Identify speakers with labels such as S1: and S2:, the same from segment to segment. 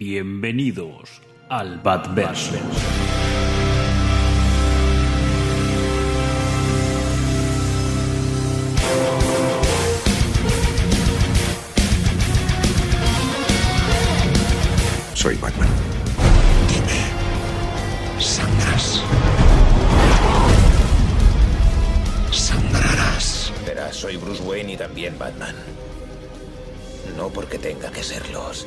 S1: Bienvenidos al Batverse.
S2: Soy Batman. Dime, ¿sangras? Sangrarás.
S3: Verás, soy Bruce Wayne y también Batman. No porque tenga que serlos.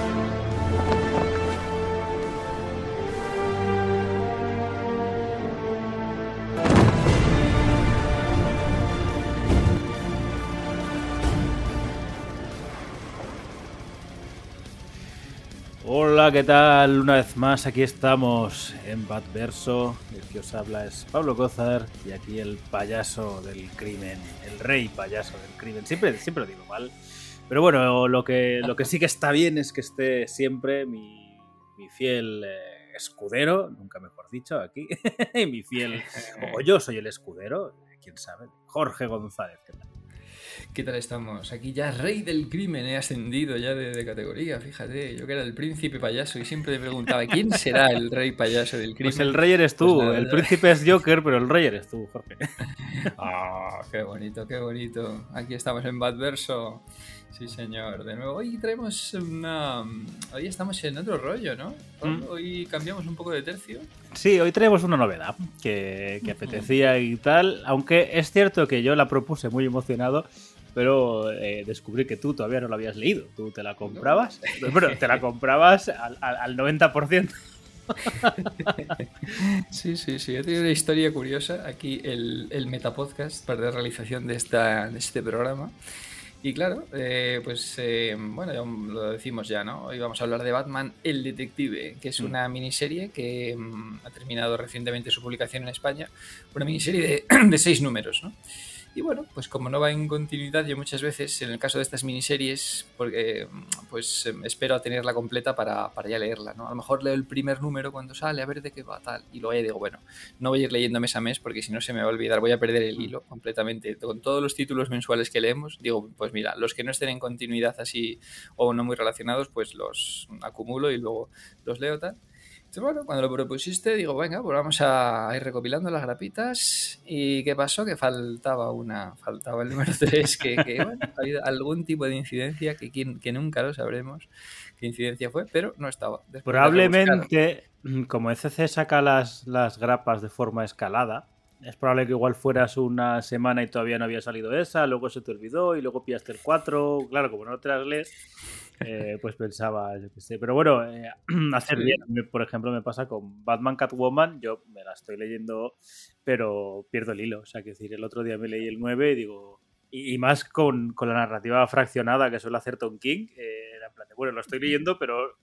S1: Hola, ¿qué tal? Una vez más, aquí estamos en Batverso. El que os habla es Pablo Cózar y aquí el payaso del crimen, el rey payaso del crimen. Siempre, siempre lo digo mal. Pero bueno, lo que, lo que sí que está bien es que esté siempre mi, mi fiel eh, escudero, nunca mejor dicho, aquí. mi fiel. O yo soy el escudero, quién sabe. Jorge González, ¿qué tal?
S4: ¿Qué tal estamos? Aquí ya rey del crimen, he ascendido ya de, de, categoría, fíjate. Yo que era el príncipe payaso y siempre me preguntaba, ¿quién será el rey payaso del crimen?
S1: Pues el rey eres tú, pues nada, el príncipe es Joker, pero el rey eres tú, Jorge.
S4: Ah, oh, qué bonito, qué bonito. Aquí estamos en Badverso. Sí, señor. De nuevo, hoy traemos una... Hoy estamos en otro rollo, ¿no?
S1: Mm.
S4: Hoy cambiamos un poco de tercio.
S1: Sí, hoy traemos una novedad que, que apetecía y tal, aunque es cierto que yo la propuse muy emocionado, pero eh, descubrí que tú todavía no la habías leído. Tú te la comprabas, no. bueno, te la comprabas al, al, al 90%.
S4: sí, sí, sí. He tenido una historia curiosa. Aquí el, el Metapodcast para la realización de, esta, de este programa. Y claro, eh, pues eh, bueno, ya lo decimos ya, ¿no? Hoy vamos a hablar de Batman el Detective, que es una miniserie que um, ha terminado recientemente su publicación en España. Una miniserie de, de seis números, ¿no? Y bueno, pues como no va en continuidad, yo muchas veces, en el caso de estas miniseries, porque pues espero a tenerla completa para, para, ya leerla, ¿no? A lo mejor leo el primer número cuando sale, a ver de qué va tal, y luego ya digo, bueno, no voy a ir leyendo mes a mes porque si no se me va a olvidar, voy a perder el hilo completamente. Con todos los títulos mensuales que leemos, digo, pues mira, los que no estén en continuidad así o no muy relacionados, pues los acumulo y luego los leo tal. Bueno, cuando lo propusiste, digo, venga, pues vamos a ir recopilando las grapitas. ¿Y qué pasó? Que faltaba una, faltaba el número 3, que, que bueno, ha habido algún tipo de incidencia que, que, nunca lo sabremos qué incidencia fue, pero no estaba.
S1: Después Probablemente, como ECC saca las, las grapas de forma escalada, es probable que igual fueras una semana y todavía no había salido esa, luego se te olvidó y luego pillaste el 4. Claro, como no te las lees, eh, pues pensaba, yo qué sé. Pero bueno, eh, hacer bien, por ejemplo, me pasa con Batman Catwoman, yo me la estoy leyendo, pero pierdo el hilo. O sea, que decir, el otro día me leí el 9 y digo. Y, y más con, con, la narrativa fraccionada que suele hacer Tom King, eh, era en plan de, bueno, lo estoy leyendo, pero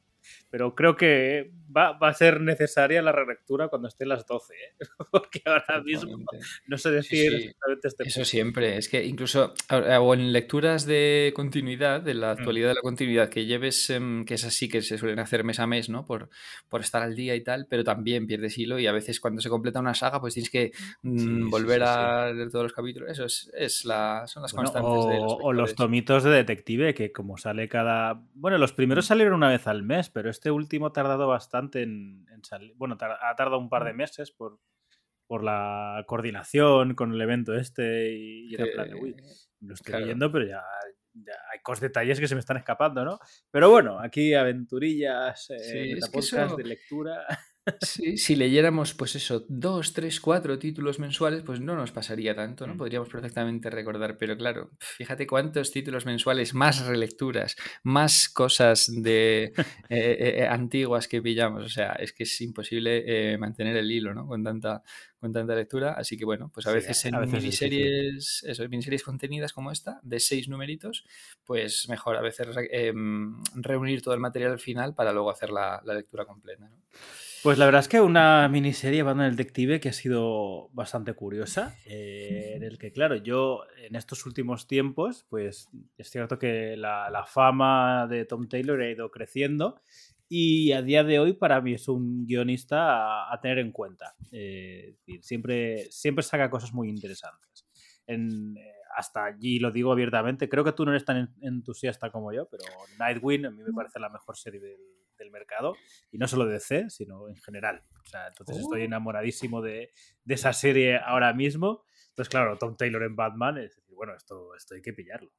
S1: pero creo que va, va, a ser necesaria la relectura cuando estén las 12, ¿eh? porque ahora mismo no sé decir
S4: sí, sí. exactamente este Eso punto. siempre, es que incluso o en lecturas de continuidad, de la actualidad mm. de la continuidad que lleves, um, que es así que se suelen hacer mes a mes, ¿no? Por, por estar al día y tal, pero también pierdes hilo y a veces cuando se completa una saga, pues tienes que mm, sí, volver a leer todos los capítulos. Eso es, es la, son las
S1: bueno,
S4: constantes
S1: o,
S4: de los
S1: o los tomitos de detective, que como sale cada. Bueno, los primeros
S4: Mm.
S1: salieron una vez al mes, pero este último ha tardado bastante en, en salir. Bueno, tar ha tardado un par de meses por, por la coordinación con el evento este y, era plan, uy, lo estoy claro. leyendo, pero ya, ya, hay cosas detalles que se me están escapando, ¿no? Pero bueno, aquí aventurillas, eh,
S4: sí, es
S1: podcast
S4: que eso...
S1: de lectura.
S4: Sí, si leyéramos, pues eso, dos, tres, cuatro títulos mensuales, pues no nos pasaría tanto, ¿no? Podríamos perfectamente recordar, pero claro, fíjate cuántos títulos mensuales, más relecturas, más cosas de eh, eh, antiguas que pillamos, o sea, es que es imposible eh, mantener el hilo, ¿no? Con tanta, con tanta lectura, así que bueno, pues a veces
S1: sí,
S4: en
S1: a veces
S4: miniseries, eso, miniseries contenidas como esta, de seis numeritos, pues mejor a veces eh, reunir todo el material al final para luego hacer la, la lectura completa, ¿no?
S1: Pues la verdad es que una miniserie Batman el Detective que ha sido bastante curiosa, eh, en el que, claro, yo en estos últimos tiempos, pues es cierto que la, la fama de Tom Taylor ha ido creciendo y a día de hoy para mí es un guionista a, a tener en cuenta. Eh, siempre, siempre saca cosas muy interesantes. En, eh, hasta allí lo digo abiertamente, creo que tú no eres tan en- entusiasta como yo, pero Nightwing a mí me parece la mejor serie del, del mercado, y no solo de DC, sino en general. O sea, entonces estoy
S4: Oh.
S1: enamoradísimo de, de esa serie ahora mismo. Entonces, claro, Tom Taylor en Batman, es decir, bueno, esto, esto hay que pillarlo.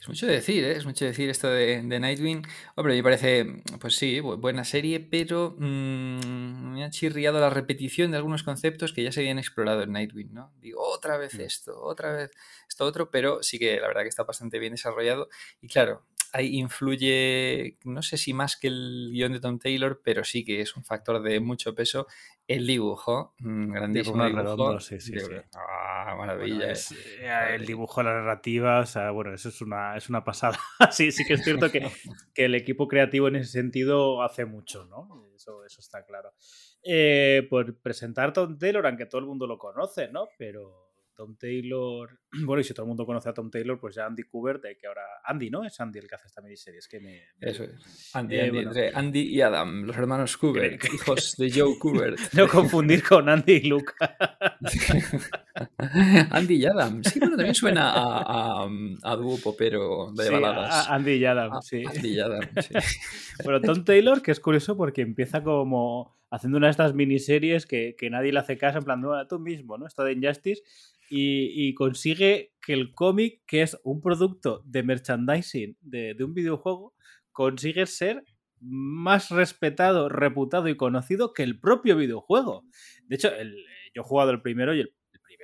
S4: Es mucho decir, ¿eh? Es mucho decir esto de, de Nightwing. Hombre, me parece, pues sí, bu- buena serie, pero mm, me ha chirriado la repetición de algunos conceptos que ya se habían explorado en Nightwing, ¿no? Digo, otra vez
S1: Mm.
S4: esto, otra vez esto otro, pero sí que la verdad que está bastante bien desarrollado. Y claro, ahí influye, no sé si más que el guion de Tom Taylor, pero sí que es un factor de mucho peso. El dibujo, mm, grandísimo
S1: Dibujo redondo, sí, sí, sí.
S4: Ah,
S1: Bueno,
S4: maravilla.
S1: es,
S4: eh.
S1: eh, el dibujo, la narrativa, o sea, bueno, eso es una, es una pasada. sí, sí que es cierto que, que el equipo creativo en ese sentido hace mucho, ¿no? Eso, eso está claro. Eh, por presentar Tom Taylor, aunque todo el mundo lo conoce, ¿no? Pero Tom Taylor, bueno, y si todo el mundo conoce a Tom Taylor, pues ya Andy Kubert, de que ahora, Andy, ¿no? Es Andy el que hace esta miniserie, es que me...
S4: Eso es. Andy,
S1: Eh,
S4: Andy,
S1: bueno.
S4: entre Andy y Adam, los hermanos Kubert, hijos de Joe Kubert.
S1: No confundir con Andy y Luca.
S4: Andy y Adam. Sí, bueno, también suena a, a, a dúo popero de
S1: Sí,
S4: baladas.
S1: a- Andy y Adam,
S4: Ah,
S1: sí.
S4: Andy y Adam, sí.
S1: Bueno, Tom Taylor, que es curioso porque empieza como haciendo una de estas miniseries que, que nadie le hace caso, en plan, tú mismo, ¿no? Está de Injustice, y, y consigue que el cómic, que es un producto de merchandising de, de un videojuego, consigue ser más respetado, reputado y conocido que el propio videojuego. De hecho, el- yo he jugado el primero y el,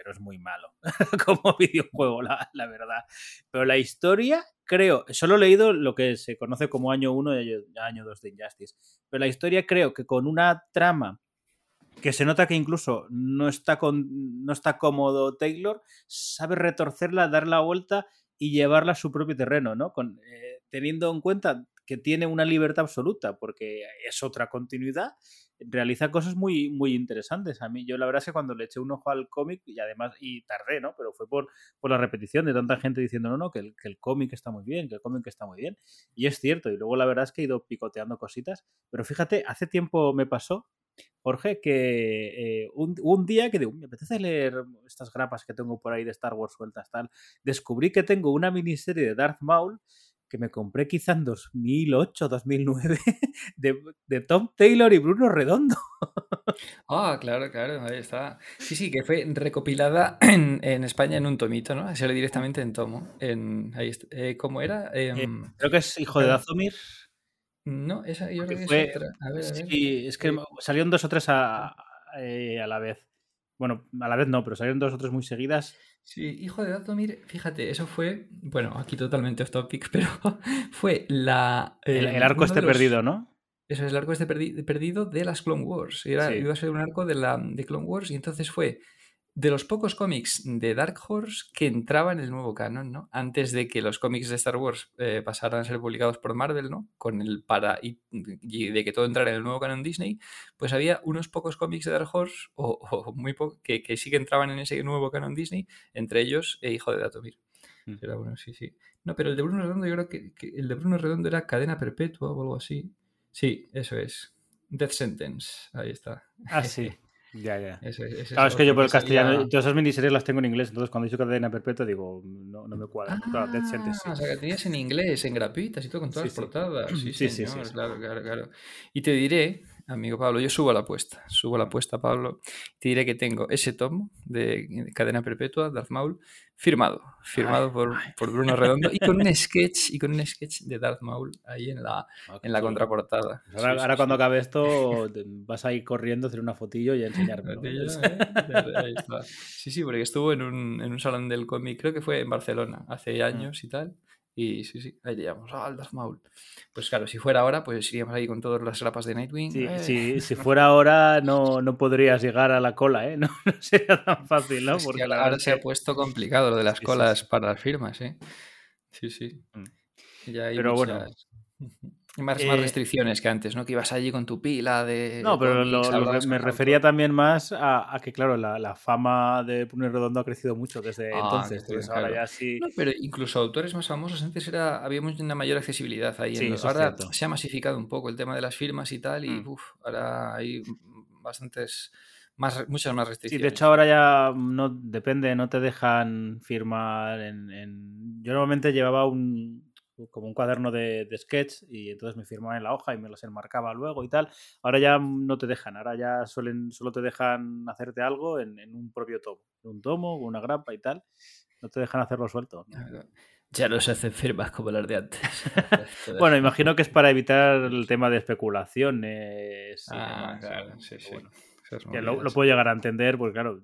S1: primero es muy malo como videojuego, la, la verdad. Pero la historia, creo, solo he leído lo que se conoce como año 1 y año 2 de Injustice. Pero la historia creo que con una trama que se nota que incluso no está, con, no está cómodo Taylor, sabe retorcerla, dar la vuelta y llevarla a su propio terreno, ¿no? Con, eh, teniendo en cuenta que tiene una libertad absoluta, porque es otra continuidad, realiza cosas muy, muy interesantes. A mí, yo la verdad es que cuando le eché un ojo al cómic, y además, y tardé, ¿no? Pero fue por, por la repetición de tanta gente diciendo, no, no, que el, que el cómic está muy bien, que el cómic está muy bien. Y es cierto, y luego la verdad es que he ido picoteando cositas, pero fíjate, hace tiempo me pasó Jorge, que eh, un, un, día que digo, me apetece leer estas grapas que tengo por ahí de Star Wars sueltas, tal. Descubrí que tengo una miniserie de Darth Maul que me compré quizá en 2008, 2009, de, de Tom Taylor y Bruno Redondo.
S4: Ah, claro, claro, ahí está. Sí, sí, que fue recopilada en, en España en un tomito, ¿no? Sale directamente en tomo. En, ahí está. Eh, ¿Cómo era? Eh,
S1: Eh, creo que es hijo de Dazomir.
S4: No, esa yo creo que
S1: fue,
S4: es otra. A ver, a ver.
S1: Sí, es que
S4: Eh,
S1: salieron dos o tres a, eh, a la vez. Bueno, a la vez no, pero salieron dos o tres muy seguidas.
S4: Sí, hijo de Datomir, fíjate, eso fue, bueno, aquí totalmente off topic, pero fue la...
S1: El,
S4: eh,
S1: el arco este
S4: los-
S1: perdido, ¿no?
S4: Eso es el arco este perdi- perdido de las Clone Wars. Era,
S1: Sí.
S4: Iba a ser un arco de, la, de Clone Wars y entonces fue de los pocos cómics de Dark Horse que entraban en el nuevo canon, ¿no? Antes de que los cómics de Star Wars eh, pasaran a ser publicados por Marvel, ¿no? Con el para y, y de que todo entrara en el nuevo canon Disney, pues había unos pocos cómics de Dark Horse o, o muy pocos que, que sí que entraban en ese nuevo canon Disney, entre ellos eh, Hijo de Datomir.
S1: Mm.
S4: Era bueno, sí, sí. No, pero el de Bruno Redondo yo creo que, que el de Bruno Redondo era Cadena Perpetua o algo así. Sí, eso es. Death Sentence, ahí está.
S1: Ah, sí. Ya, ya. Claro, es que yo por el castellano, todas esas miniseries las tengo en inglés, entonces cuando he dicho cadena perpetua digo, no, no me cuadra.
S4: Ah,
S1: Claro, Death Sentence, sí.
S4: o sea, que tenías en inglés, en gratuitas y todo con todas
S1: Sí,
S4: las
S1: sí.
S4: portadas. Sí,
S1: Sí, sí,
S4: señor,
S1: sí, sí.
S4: claro, claro, claro. Y te diré, amigo Pablo, yo subo la apuesta, subo la apuesta, Pablo. Te diré que tengo ese tomo de Cadena Perpetua, Darth Maul, firmado, firmado por, por Bruno Redondo y con un sketch, y con un sketch de Darth Maul ahí en la,
S1: Ah,
S4: en la contraportada.
S1: Pues Ahora,
S4: Sí, sí,
S1: ahora
S4: sí.
S1: cuando acabe esto, vas a ir corriendo a hacer una fotillo y a enseñarme.
S4: Ahí está. Sí, sí, porque estuvo en un, en un salón del cómic, creo que fue en Barcelona,
S1: Mm.
S4: hace años y tal. Y sí, sí, ahí diríamos, ah, el Darth Maul. Pues claro, si fuera ahora, pues iríamos ahí con todas las grapas de Nightwing.
S1: Sí,
S4: eh.
S1: sí, si fuera ahora no, no podrías llegar a la cola, ¿eh? No, no sería tan fácil, ¿no?
S4: Es que
S1: Porque
S4: ahora,
S1: verdad
S4: se ha puesto complicado lo de las
S1: Sí,
S4: colas
S1: sí.
S4: para las firmas, ¿eh? Sí, sí.
S1: Mm.
S4: Ya hay
S1: Pero bueno,
S4: Más, más restricciones que antes, ¿no? Que ibas allí con tu pila de.
S1: No, pero me refería también más a, que, claro, la, fama de Pune Redondo ha crecido mucho desde ah, entonces. ahora ya sí.
S4: pero incluso autores más famosos, antes era había una mayor accesibilidad ahí. En ahora se ha masificado un poco el tema de las firmas y tal, y mm. ahora hay bastantes. Más, muchas más restricciones.
S1: Sí, de hecho ahora ya no depende, no te dejan firmar en... Yo normalmente llevaba un, como un cuaderno de, sketch y entonces me firmaba en la hoja y me los enmarcaba luego y tal. Ahora ya no te dejan, ahora ya suelen, solo te dejan hacerte algo en, un propio tomo, un tomo, una grapa y tal. No te dejan hacerlo suelto.
S4: Ya no se hacen firmas como las de antes.
S1: bueno, imagino que es para evitar el tema de especulaciones.
S4: ah, claro, sí, sí.
S1: lo, lo, puedo llegar a entender, porque claro,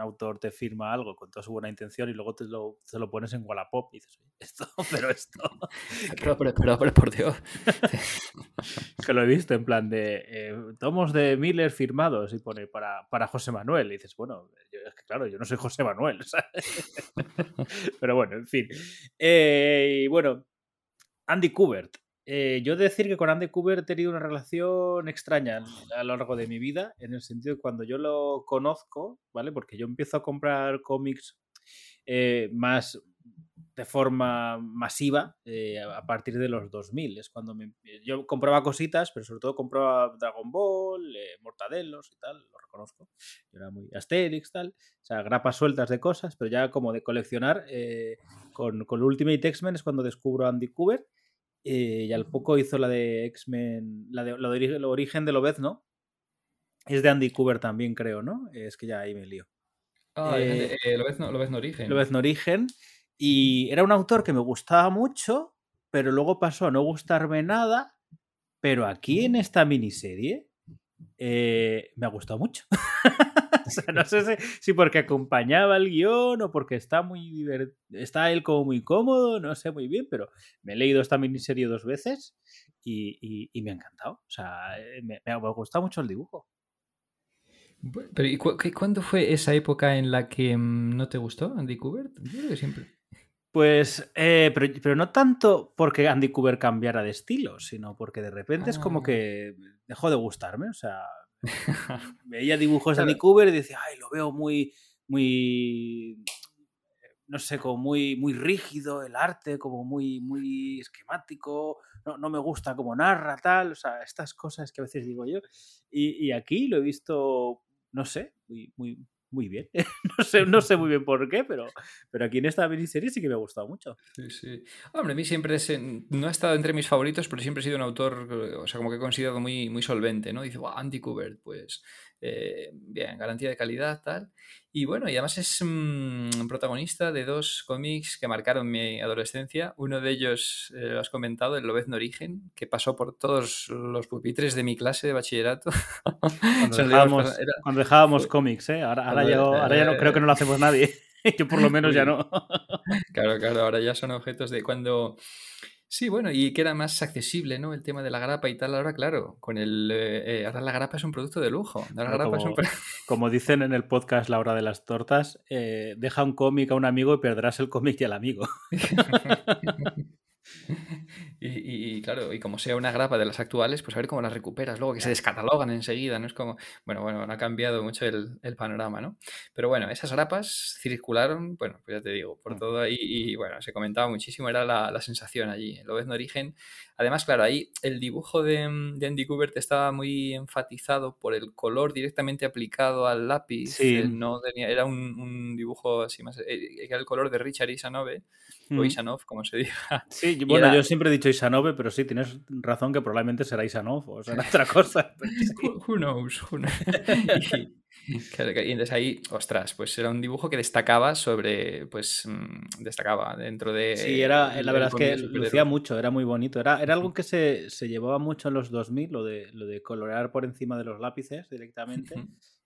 S1: autor te firma algo con toda su buena intención y luego te lo, te lo pones en Wallapop y dices, esto, pero esto.
S4: pero, pero, pero, por Dios.
S1: que lo he visto en plan de eh, tomos de Miller firmados y pone para, para José Manuel. Y dices, bueno, es que claro, yo no soy José Manuel. pero bueno, en fin. Eh, y bueno, Andy Kubert. Eh, yo decir que con Andy Cooper he tenido una relación extraña a lo largo de mi vida, en el sentido de cuando yo lo conozco, ¿vale? Porque yo empiezo a comprar cómics eh, más de forma masiva eh, a partir de los 2000. Es cuando yo compraba cositas, pero sobre todo compraba Dragon Ball, Mortadelos y tal, lo reconozco. Yo era muy Asterix, tal. O sea, grapas sueltas de cosas, pero ya como de coleccionar. con, con Ultimate X-Men es cuando descubro a Andy Cooper eh, y al poco hizo la de X-Men, la de, la de el origen de ¿no? Es de Andy Cooper también, creo, ¿no? Es que ya ahí me lío.
S4: Ah, eh, eh, no, Origen.
S1: Origen. Y era un autor que me gustaba mucho, pero luego pasó a no gustarme nada. Pero aquí en esta miniserie me ha gustado mucho. o sea, no sé si, porque acompañaba el guion o porque está muy está él como muy cómodo, no sé muy bien, pero me he leído esta miniserie dos veces y, me ha encantado. O sea, eh, me, ha gustado mucho el dibujo.
S4: Pero ¿y cuándo fue esa época en la que mm, no te gustó Andy Kubert? Yo creo que siempre.
S1: Pues, eh, pero, no tanto porque Andy Cooper cambiara de estilo, sino porque de repente es como ah. que dejó de gustarme. O sea, veía dibujos de Andy Cooper y decía, ay, lo veo muy, muy, no sé, como muy, muy rígido el arte, como muy, muy esquemático, no, no me gusta como narra, tal, o sea, estas cosas que a veces digo yo. Y, y aquí lo he visto, no sé, muy, muy, muy bien. no, sé, no sé muy bien por qué, pero, pero aquí en esta miniserie sí que me ha gustado mucho.
S4: Sí, sí. Hombre, a mí siempre es, no ha estado entre mis favoritos, pero siempre he sido un autor, o sea, como que he considerado muy, muy solvente, ¿no? Dice, wow, Andy Kubert, pues eh, bien, garantía de calidad, tal. Y bueno, y además es mm, protagonista de dos cómics que marcaron mi adolescencia. Uno de ellos, eh, lo has comentado, el Lobezno Origen, que pasó por todos los pupitres de mi clase de bachillerato.
S1: Cuando dejábamos, cómics, ¿eh? Ahora, ahora, ya no, creo que no lo hacemos nadie. Yo por lo menos ya no.
S4: claro, claro, ahora ya son objetos de cuando Sí, bueno, y que era más accesible, ¿no? El tema de la grapa y tal. Ahora, claro, con el. Eh, ahora la grapa es un producto de lujo.
S1: como, dicen en el podcast La Hora de las Tortas, eh, deja un cómic a un amigo y perderás el cómic y al amigo.
S4: Y, claro, y como sea una grapa de las actuales, pues a ver cómo las recuperas luego, que se descatalogan enseguida, ¿no? Es como, bueno, bueno, ha cambiado mucho el, panorama, ¿no? Pero bueno, esas grapas circularon, bueno, pues ya te digo, por todo ahí, y bueno, se comentaba muchísimo, era la, sensación allí, lo ves en origen. Además, claro, ahí el dibujo de, Andy Kubert estaba muy enfatizado por el color directamente aplicado al lápiz, sí. no tenía, era un, dibujo así más, eh, era el color de Richard Isanove, o mm. Isanov, como se diga.
S1: Sí, bueno, yo siempre he dicho Isanove, pero sí, tienes razón que probablemente será Isanov o será otra cosa.
S4: who, knows, y, entonces ahí, ostras, pues era un dibujo que destacaba sobre, pues mm, destacaba dentro de...
S1: Sí, era, la verdad es que lucía mucho, era muy bonito. Era, era algo que se, se, llevaba mucho en los 2000, lo de, lo de colorear por encima de los lápices directamente.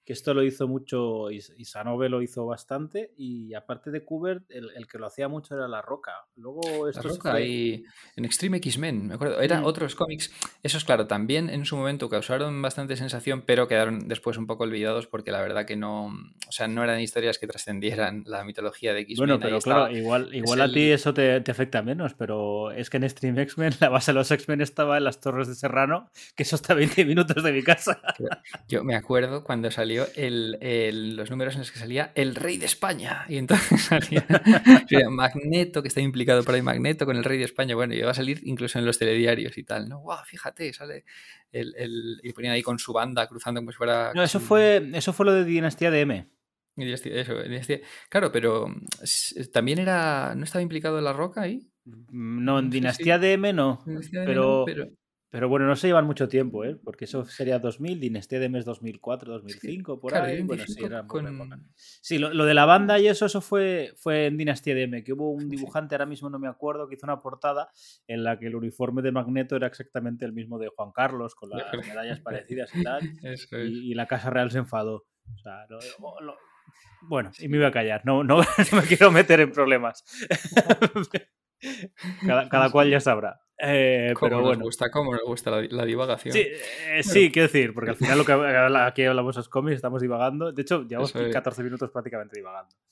S1: Que esto lo hizo mucho, y Sanove lo hizo bastante, y aparte de Kubert, el, el, que lo hacía mucho era La Roca. Luego esto
S4: La Roca y en Extreme X-Men, me acuerdo, eran mm. otros cómics, esos claro, también en su momento causaron bastante sensación, pero quedaron después un poco olvidados porque la verdad que no, o sea, no eran historias que trascendieran la mitología de X-Men.
S1: Bueno, pero claro, igual, igual a ti eso te, te, afecta menos, pero es que en Extreme X-Men la base de los X-Men estaba en las Torres de Serrano, que eso está a 20 minutos de mi casa.
S4: Yo me acuerdo cuando salió el, los números en los que salía el rey de España. Y entonces salía, Magneto, que está implicado por ahí Magneto con el rey de España. Bueno, y iba a salir incluso en los telediarios y tal, ¿no? ¡Wow! Fíjate, sale el, el, y ponían ahí con su banda cruzando como si fuera...
S1: No, eso fue, eso fue lo de Dinastía de M.
S4: eso, dinastía. Claro, pero también era. ¿No estaba implicado en la roca ahí?
S1: No, en Dinastía de M no. pero, pero, pero bueno, no se llevan mucho tiempo, ¿eh? Porque eso sería 2000, Dinastía de Mes 2004, 2005, por ahí. Bueno, sí, era sí lo, de la banda y eso, eso fue, fue en Dinastía de M, que hubo un dibujante, ahora mismo no me acuerdo, que hizo una portada en la que el uniforme de Magneto era exactamente el mismo de Juan Carlos, con las medallas parecidas y tal. y, la Casa Real se enfadó. O sea, bueno, y me iba a callar, no, no, no me quiero meter en problemas. cada, cada cual ya sabrá. Eh, pero
S4: nos
S1: bueno.
S4: gusta, cómo nos gusta la, divagación.
S1: Sí, eh, sí, quiero decir, porque al final lo que aquí hablamos los cómics, estamos divagando. De hecho, llevamos 14 minutos prácticamente divagando.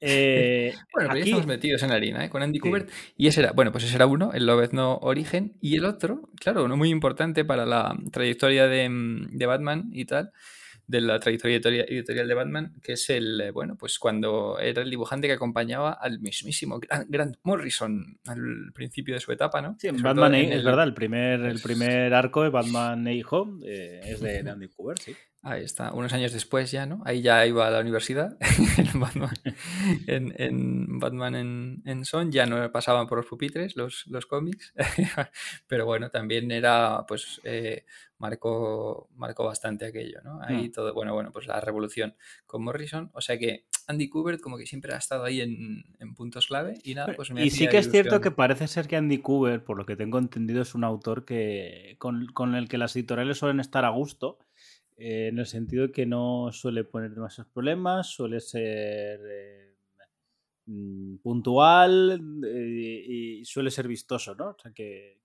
S4: Eh, bueno, aquí... ya estamos metidos en la harina, ¿eh? con Andy Kubert. Y ese era, bueno, pues ese era uno, el Lobezno Origen. Y el otro, claro, uno muy importante para la trayectoria de, de Batman y tal, de la trayectoria editorial de Batman, que es el, eh, bueno, pues cuando era el dibujante que acompañaba al mismísimo Grant Morrison al principio de su etapa, ¿no?
S1: Sí, Batman es verdad, el primer, el primer arco de Batman e Home eh, es de Andy Kubert, sí.
S4: Ahí está, unos años después ya, ¿no? Ahí ya iba a la universidad, en Batman, en, Batman en, Son, ya no pasaban por los pupitres los, los cómics, pero bueno, también era, pues, eh, marcó, marcó bastante aquello, ¿no? Ahí mm. todo, bueno, bueno, pues la revolución con Morrison, o sea que Andy Kubert como que siempre ha estado ahí en, puntos clave y nada, pues
S1: me Y sí que es cierto que parece ser que Andy Kubert, por lo que tengo entendido, es un autor que con, con el que las editoriales suelen estar a gusto eh, en el sentido de que no suele poner demasiados problemas, suele ser eh, mm, puntual eh, y suele ser vistoso, ¿no? O sea, que,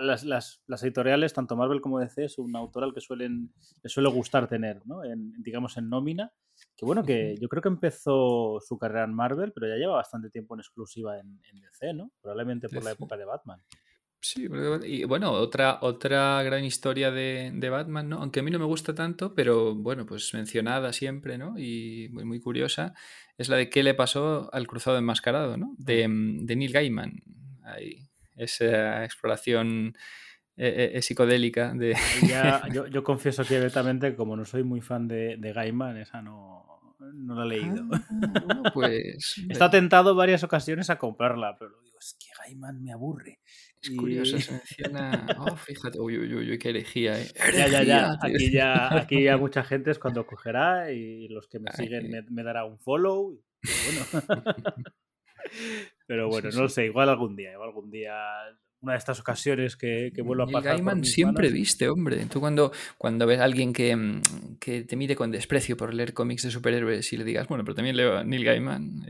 S1: las, las, editoriales, tanto Marvel como DC, es un autor al que suelen, le suele gustar tener, ¿no? En, digamos, en nómina. Que bueno, que yo creo que empezó su carrera en Marvel, pero ya lleva bastante tiempo en exclusiva en, DC, ¿no? Probablemente por la época de Batman.
S4: Sí, y bueno, otra, otra gran historia de, Batman, ¿no? Aunque a mí no me gusta tanto, pero bueno, pues mencionada siempre, ¿no? Y muy, muy curiosa, es la de qué le pasó al cruzado enmascarado, ¿no? De, mm, de Neil Gaiman. Ahí, esa exploración eh, eh, psicodélica de...
S1: yo, yo, confieso que abiertamente, como no soy muy fan de, de Gaiman, esa no, no la he leído.
S4: Ah, pues...
S1: Está tentado varias ocasiones a comprarla, pero digo, es que Gaiman me aburre.
S4: Es curioso, se menciona. Oh, fíjate, uy, uy, uy, qué herejía, ¿eh?
S1: Ya, ya, ya. Aquí ya, aquí ya mucha gente es cuando cogerá y los que me siguen me, me, dará un follow. Bueno. Pero bueno, no lo sé, igual algún día, igual algún día una de estas ocasiones que, que vuelvo a pasar.
S4: Gaiman siempre viste, hombre. Tú cuando, cuando ves a alguien que, mm, que, te mide con desprecio por leer cómics de superhéroes y le digas, bueno, pero también leo a Neil Gaiman,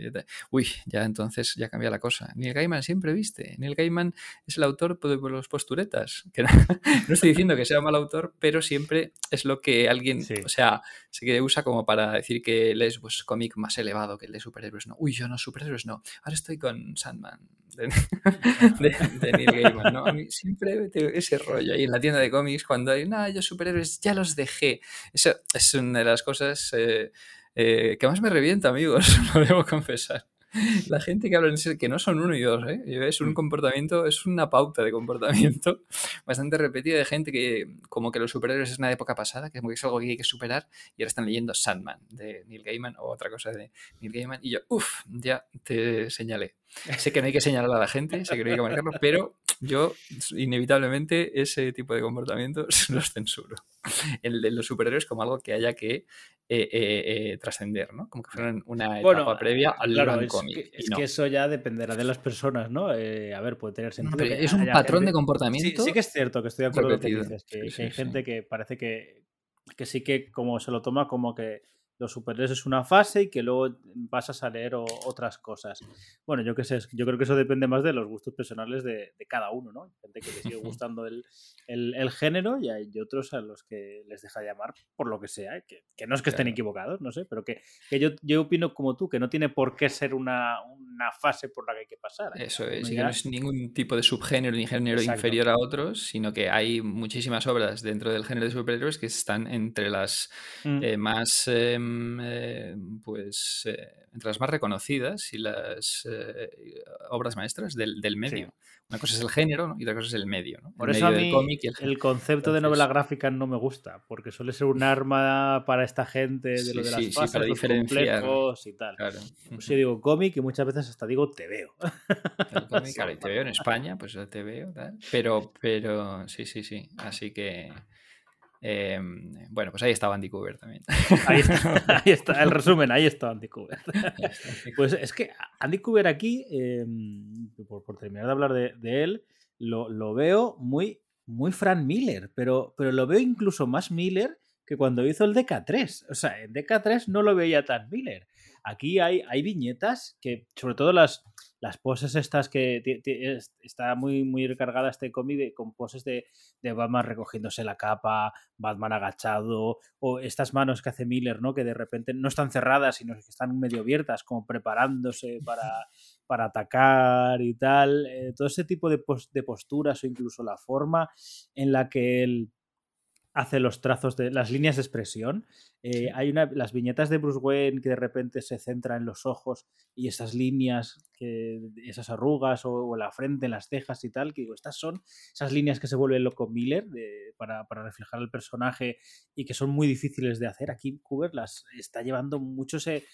S4: uy, ya entonces ya cambia la cosa. Neil Gaiman siempre viste. Neil Gaiman es el autor de los posturetas. Que no, estoy diciendo que sea mal autor, pero siempre es lo que alguien, o sea, se usa como para decir que lees pues, cómic más elevado que el de superhéroes. No, uy, yo no, superhéroes no. Ahora estoy con Sandman de, de, Neil Gaiman, ¿no? A mí siempre ese rollo ahí en la tienda de cómics cuando hay, no, yo superhéroes ya los dejé. Eso es una de las cosas eh, eh, que más me revienta, amigos, lo debo confesar. La gente que habla en ese, que no son uno y dos, ¿eh? es un mm. comportamiento, es una pauta de comportamiento bastante repetida de gente que como que los superhéroes es una época pasada, que es algo que hay que superar y ahora están leyendo Sandman de Neil Gaiman o otra cosa de Neil Gaiman y yo, uff, ya te señalé. Sé que no hay que señalar a la gente, sé que no hay que marcarlo, pero yo inevitablemente ese tipo de comportamientos los censuro. El de los superhéroes como algo que haya que eh, eh, eh, trascender, ¿no? Como que fueran una etapa previa al
S1: claro, es Que, es que eso ya dependerá de las personas, ¿no? a ver, puede tener sentido.
S4: es un patrón de comportamiento.
S1: Sí, sí, que es cierto que estoy de acuerdo con lo que dices, que, hay gente que parece que que sí que como se lo toma como que los superhéroes es una fase y que luego pasas a leer otras cosas. Bueno, yo qué sé, yo creo que eso depende más de los gustos personales de, cada uno, ¿no? Hay gente que le sigue gustando el, género y hay otros a los que les deja llamar por lo que sea, ¿eh? que, no es que estén equivocados, no sé, pero que, yo, yo opino como tú, que no tiene por qué ser una, una fase por la que hay que pasar.
S4: Eso es, y que no es ningún tipo de subgénero ni género inferior a otros, sino que hay muchísimas obras dentro del género de superhéroes que están entre las mm. eh, más... Em, eh, pues eh, entre las más reconocidas y las obras maestras del, medio. Una cosa es el género y otra cosa es el medio.
S1: Por eso a mí el, concepto de novela gráfica no me gusta, porque suele ser un arma para esta gente de lo de las fases, para diferenciar. y tal. Pues yo digo cómic y muchas veces hasta digo te veo.
S4: claro, te veo en España, pues te veo, Pero, pero sí, sí, sí. Así que Em, bueno, pues ahí estaba Andy Cooper también.
S1: Ahí está, el resumen, ahí está Andy Cooper. Pues es que Andy Cooper aquí, em, por, terminar de hablar de, él, lo, veo muy, muy Frank Miller, pero, pero lo veo incluso más Miller que cuando hizo el DK3. O sea, en DK3 no lo veía tan Miller. Aquí hay, hay viñetas que, sobre todo las, las poses estas que está muy, muy recargada este cómic con poses de, de, Batman recogiéndose la capa, Batman agachado, o estas manos que hace Miller, ¿no? Que de repente no están cerradas, sino que están medio abiertas, como preparándose para, para atacar y tal. Eh, todo ese tipo de, de posturas o incluso la forma en la que él hace los trazos de las líneas de expresión. Eh, hay una, las viñetas de Bruce Wayne que de repente se centra en los ojos y esas líneas, que, esas arrugas o, la frente, las cejas y tal, que digo, estas son esas líneas que se vuelven loco Miller para, reflejar el personaje y que son muy difíciles de hacer. Aquí Cooper las está llevando mucho ese,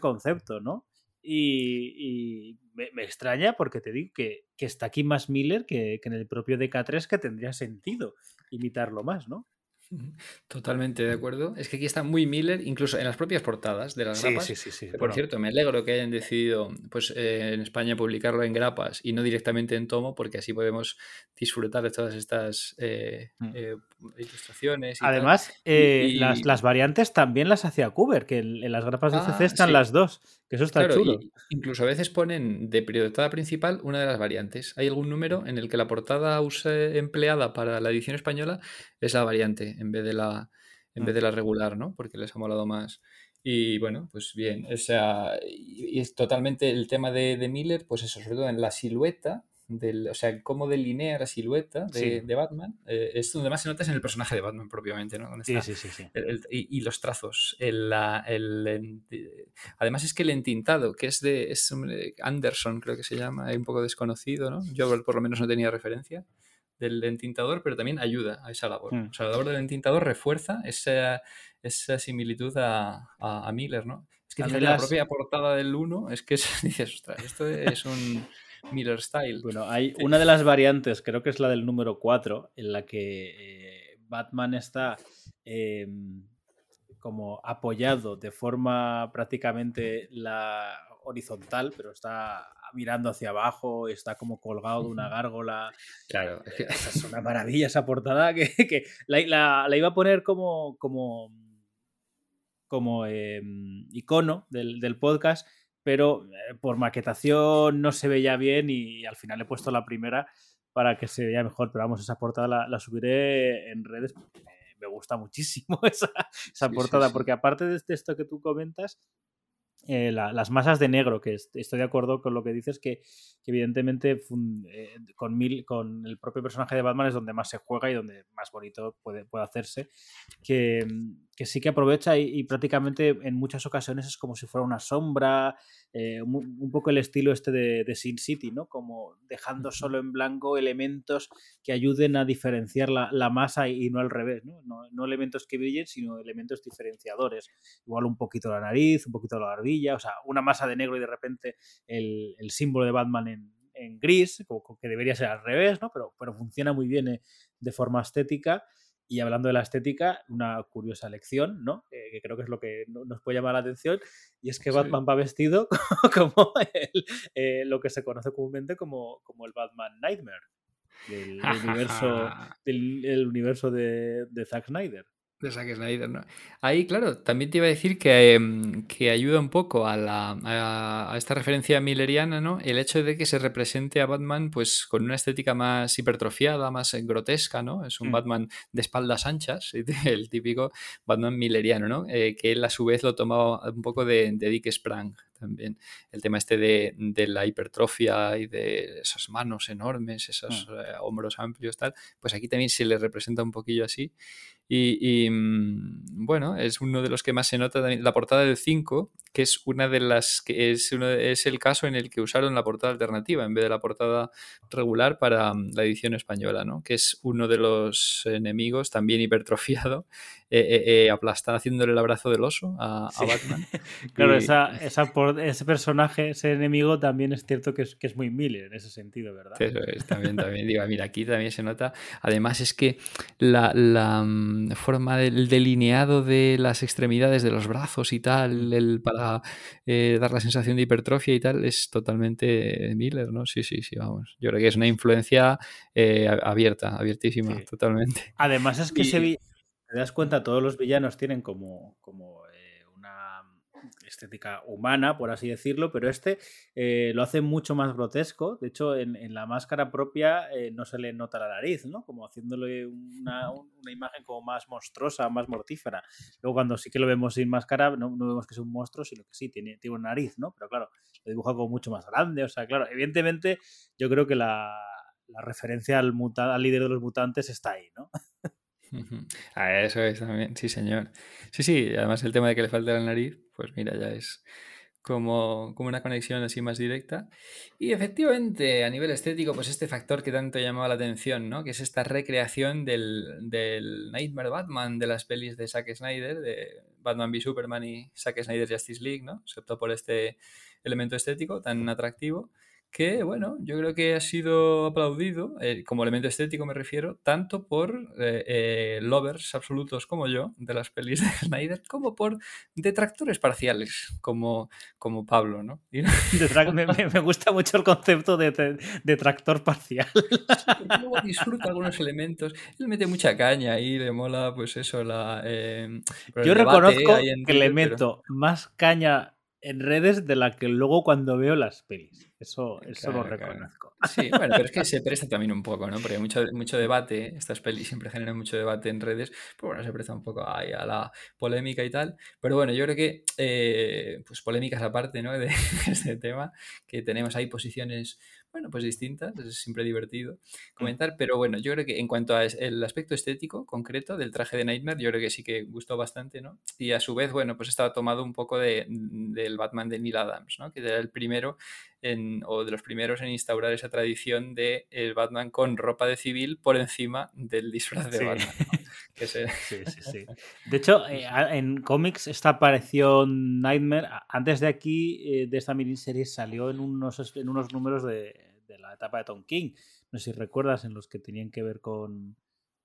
S1: concepto, ¿no? Y, me, extraña porque te digo que, está aquí más Miller que, que, en el propio DK3 que tendría sentido imitarlo más, ¿no?
S4: Totalmente de acuerdo. Es que aquí está muy Miller, incluso en las propias portadas de las grapas. Sí, sí, sí. Por cierto, me alegro que hayan decidido pues, eh, en España publicarlo en grapas y no directamente en tomo, porque así podemos disfrutar de todas estas eh, mm. eh, ilustraciones.
S1: Además, Las, las, variantes también las hacía Cooper, que en, las grapas de CC ah, están las dos, que eso está chulo.
S4: incluso a veces ponen de portada principal una de las variantes. Hay algún número en el que la portada empleada para la edición española es la variante en vez de la, en vez mm. de la regular, ¿no? Porque les ha molado más. Y bueno, pues bien, o sea, y es totalmente el tema de, de Miller, pues eso, sobre todo en la silueta, del, o sea, cómo delinea la silueta de, Batman, eh, es donde más se nota es en el personaje de Batman propiamente, ¿no? sí, sí, sí, sí. y, los trazos. El, además es que el entintado, que es de es Anderson, creo que se llama, un poco desconocido, ¿no? Yo por lo menos no tenía referencia del entintador, pero también ayuda a esa labor. Mm. O sea, la labor del entintador refuerza esa, esa similitud a, a, Miller, ¿no? Es que la propia portada del 1 es que dices, ostras, esto es un Miller Style.
S1: Bueno, hay una de las variantes, creo que es la del número 4, en la que eh, Batman está em, como apoyado de forma prácticamente la horizontal, pero está mirando hacia abajo, está como colgado de una gárgola. Claro, es una maravilla esa portada que, la, iba a poner como, como, como em, icono del, del, podcast, pero eh, por maquetación no se veía bien y al final he puesto la primera para que se vea mejor. Pero vamos, esa portada la, subiré en redes. Me gusta muchísimo esa, esa portada, porque aparte de esto que tú comentas, eh, las masas de negro, que estoy de acuerdo con lo que dices, que, evidentemente eh, con, mil, con el propio personaje de Batman es donde más se juega y donde más bonito puede, puede hacerse, que, sí que aprovecha y, prácticamente en muchas ocasiones es como si fuera una sombra, eh, un, poco el estilo este de, Sin City, ¿no? Como dejando solo en blanco elementos que ayuden a diferenciar la, masa y, no al revés, ¿no? ¿no? elementos que brillen, sino elementos diferenciadores. Igual un poquito la nariz, un poquito la barbilla, o sea, una masa de negro y de repente el, símbolo de Batman en, gris, que debería ser al revés, ¿no? Pero, pero funciona muy bien eh, de forma estética. Y hablando de la estética, una curiosa lección, ¿no? que creo que es lo que nos puede llamar la atención, y es que Batman va vestido como eh, lo que se conoce comúnmente como, como el Batman Nightmare, del, universo, del universo de, de Zack Snyder.
S4: De Zack Snyder, ¿no? Ahí, claro, también te iba a decir que, em, que ayuda un poco a, la, a, esta referencia milleriana, ¿no? El hecho de que se represente a Batman pues con una estética más hipertrofiada, más grotesca, ¿no? Es un
S1: Mm.
S4: Batman de espaldas anchas, el típico Batman milleriano, ¿no? Eh, que él a su vez lo tomaba un poco de, de Dick Sprang también. El tema este de, de la hipertrofia y de esas manos enormes, esos eh, hombros amplios, tal, pues aquí también se le representa un poquillo así. Y, y, mm, bueno, es uno de los que más se nota también. La portada del 5, que es una de las que es, uno, es el caso en el que usaron la portada alternativa en vez de la portada regular para mm, la edición española, ¿no? Que es uno de los enemigos también hipertrofiado, eh, eh, eh, haciéndole el abrazo del oso a, a
S1: Sí.
S4: Batman.
S1: Claro,
S4: Y-
S1: esa, esa por- ese personaje, ese enemigo también es cierto que es, que es muy Miller en ese sentido, ¿verdad?
S4: Eso es, también, también. Digo, mira, aquí también se nota. Además, es que la, la, mm, forma del delineado de las extremidades de los brazos y tal, el, para eh, dar la sensación de hipertrofia y tal, es totalmente Miller, ¿no? Sí, sí, sí, vamos. Yo creo que es una influencia eh, abierta, abiertísima,
S1: Sí.
S4: totalmente.
S1: Además es que
S4: Y-
S1: se vi- te das cuenta, todos los villanos tienen como, como eh, estética humana, por así decirlo, pero este eh, lo hace mucho más grotesco. De hecho, en, en la máscara propia eh, no se le nota la nariz, ¿no? Como haciéndole una, una imagen como más monstruosa, más mortífera. Luego cuando sí que lo vemos sin máscara, no, no vemos que es un monstruo, sino que sí, tiene, tiene una nariz, ¿no? Pero claro, lo dibuja como mucho más grande. O sea, claro, evidentemente yo creo que la, la referencia al, muta- al líder de los mutantes está ahí, ¿no?
S4: Ah, eso es también, sí, señor. Sí, sí, además el tema de que le falta la nariz, pues mira, ya es como, como una conexión así más directa. Y efectivamente, a nivel estético, pues este factor que tanto llamaba la atención, ¿no? Que es esta recreación del, del Nightmare Batman de las pelis de Zack Snyder, de Batman v Superman y Zack Snyder Justice League, ¿no? Se optó por este elemento estético tan atractivo que, bueno, yo creo que ha sido aplaudido, eh, como elemento estético me refiero, tanto por eh, eh, lovers absolutos como yo de las pelis de Snyder, como por detractores parciales como, como Pablo, ¿no? Y-
S1: me, gusta mucho el concepto de, de- de tractor parcial.
S4: luego disfruta algunos elementos. Él mete mucha caña y le mola, pues eso, la.
S1: Yo reconozco
S4: ahí en
S1: que le
S4: pero-
S1: meto más caña en redes de la que luego cuando veo las pelis. Eso, eso lo
S4: claro.
S1: reconozco.
S4: Sí, bueno, pero es que se presta también un poco, ¿no? Porque hay mucho, mucho debate, estas pelis siempre generan mucho debate en redes, pero bueno, se presta un poco ahí a la polémica y tal. Pero bueno, yo creo que, eh, pues polémicas aparte, ¿no? De este tema, que tenemos ahí posiciones, bueno, pues distintas, es siempre divertido comentar, pero bueno, yo creo que en cuanto al aspecto estético concreto del traje de Nightmare, yo creo que sí que gustó bastante, ¿no? Y a su vez, bueno, pues estaba tomado un poco de, del Batman de Neil Adams, ¿no? Que era el primero en, o de los primeros en instaurar esa tradición de el Batman con ropa de civil por encima del disfraz de
S1: Sí.
S4: Batman. ¿no? Que se-
S1: Sí, sí, sí. De hecho, eh, en cómics esta aparición Nightmare, antes de aquí, eh, de esta miniserie, salió en unos, en unos números de, de la etapa de Tom King. No sé si recuerdas, en los que tenían que ver con,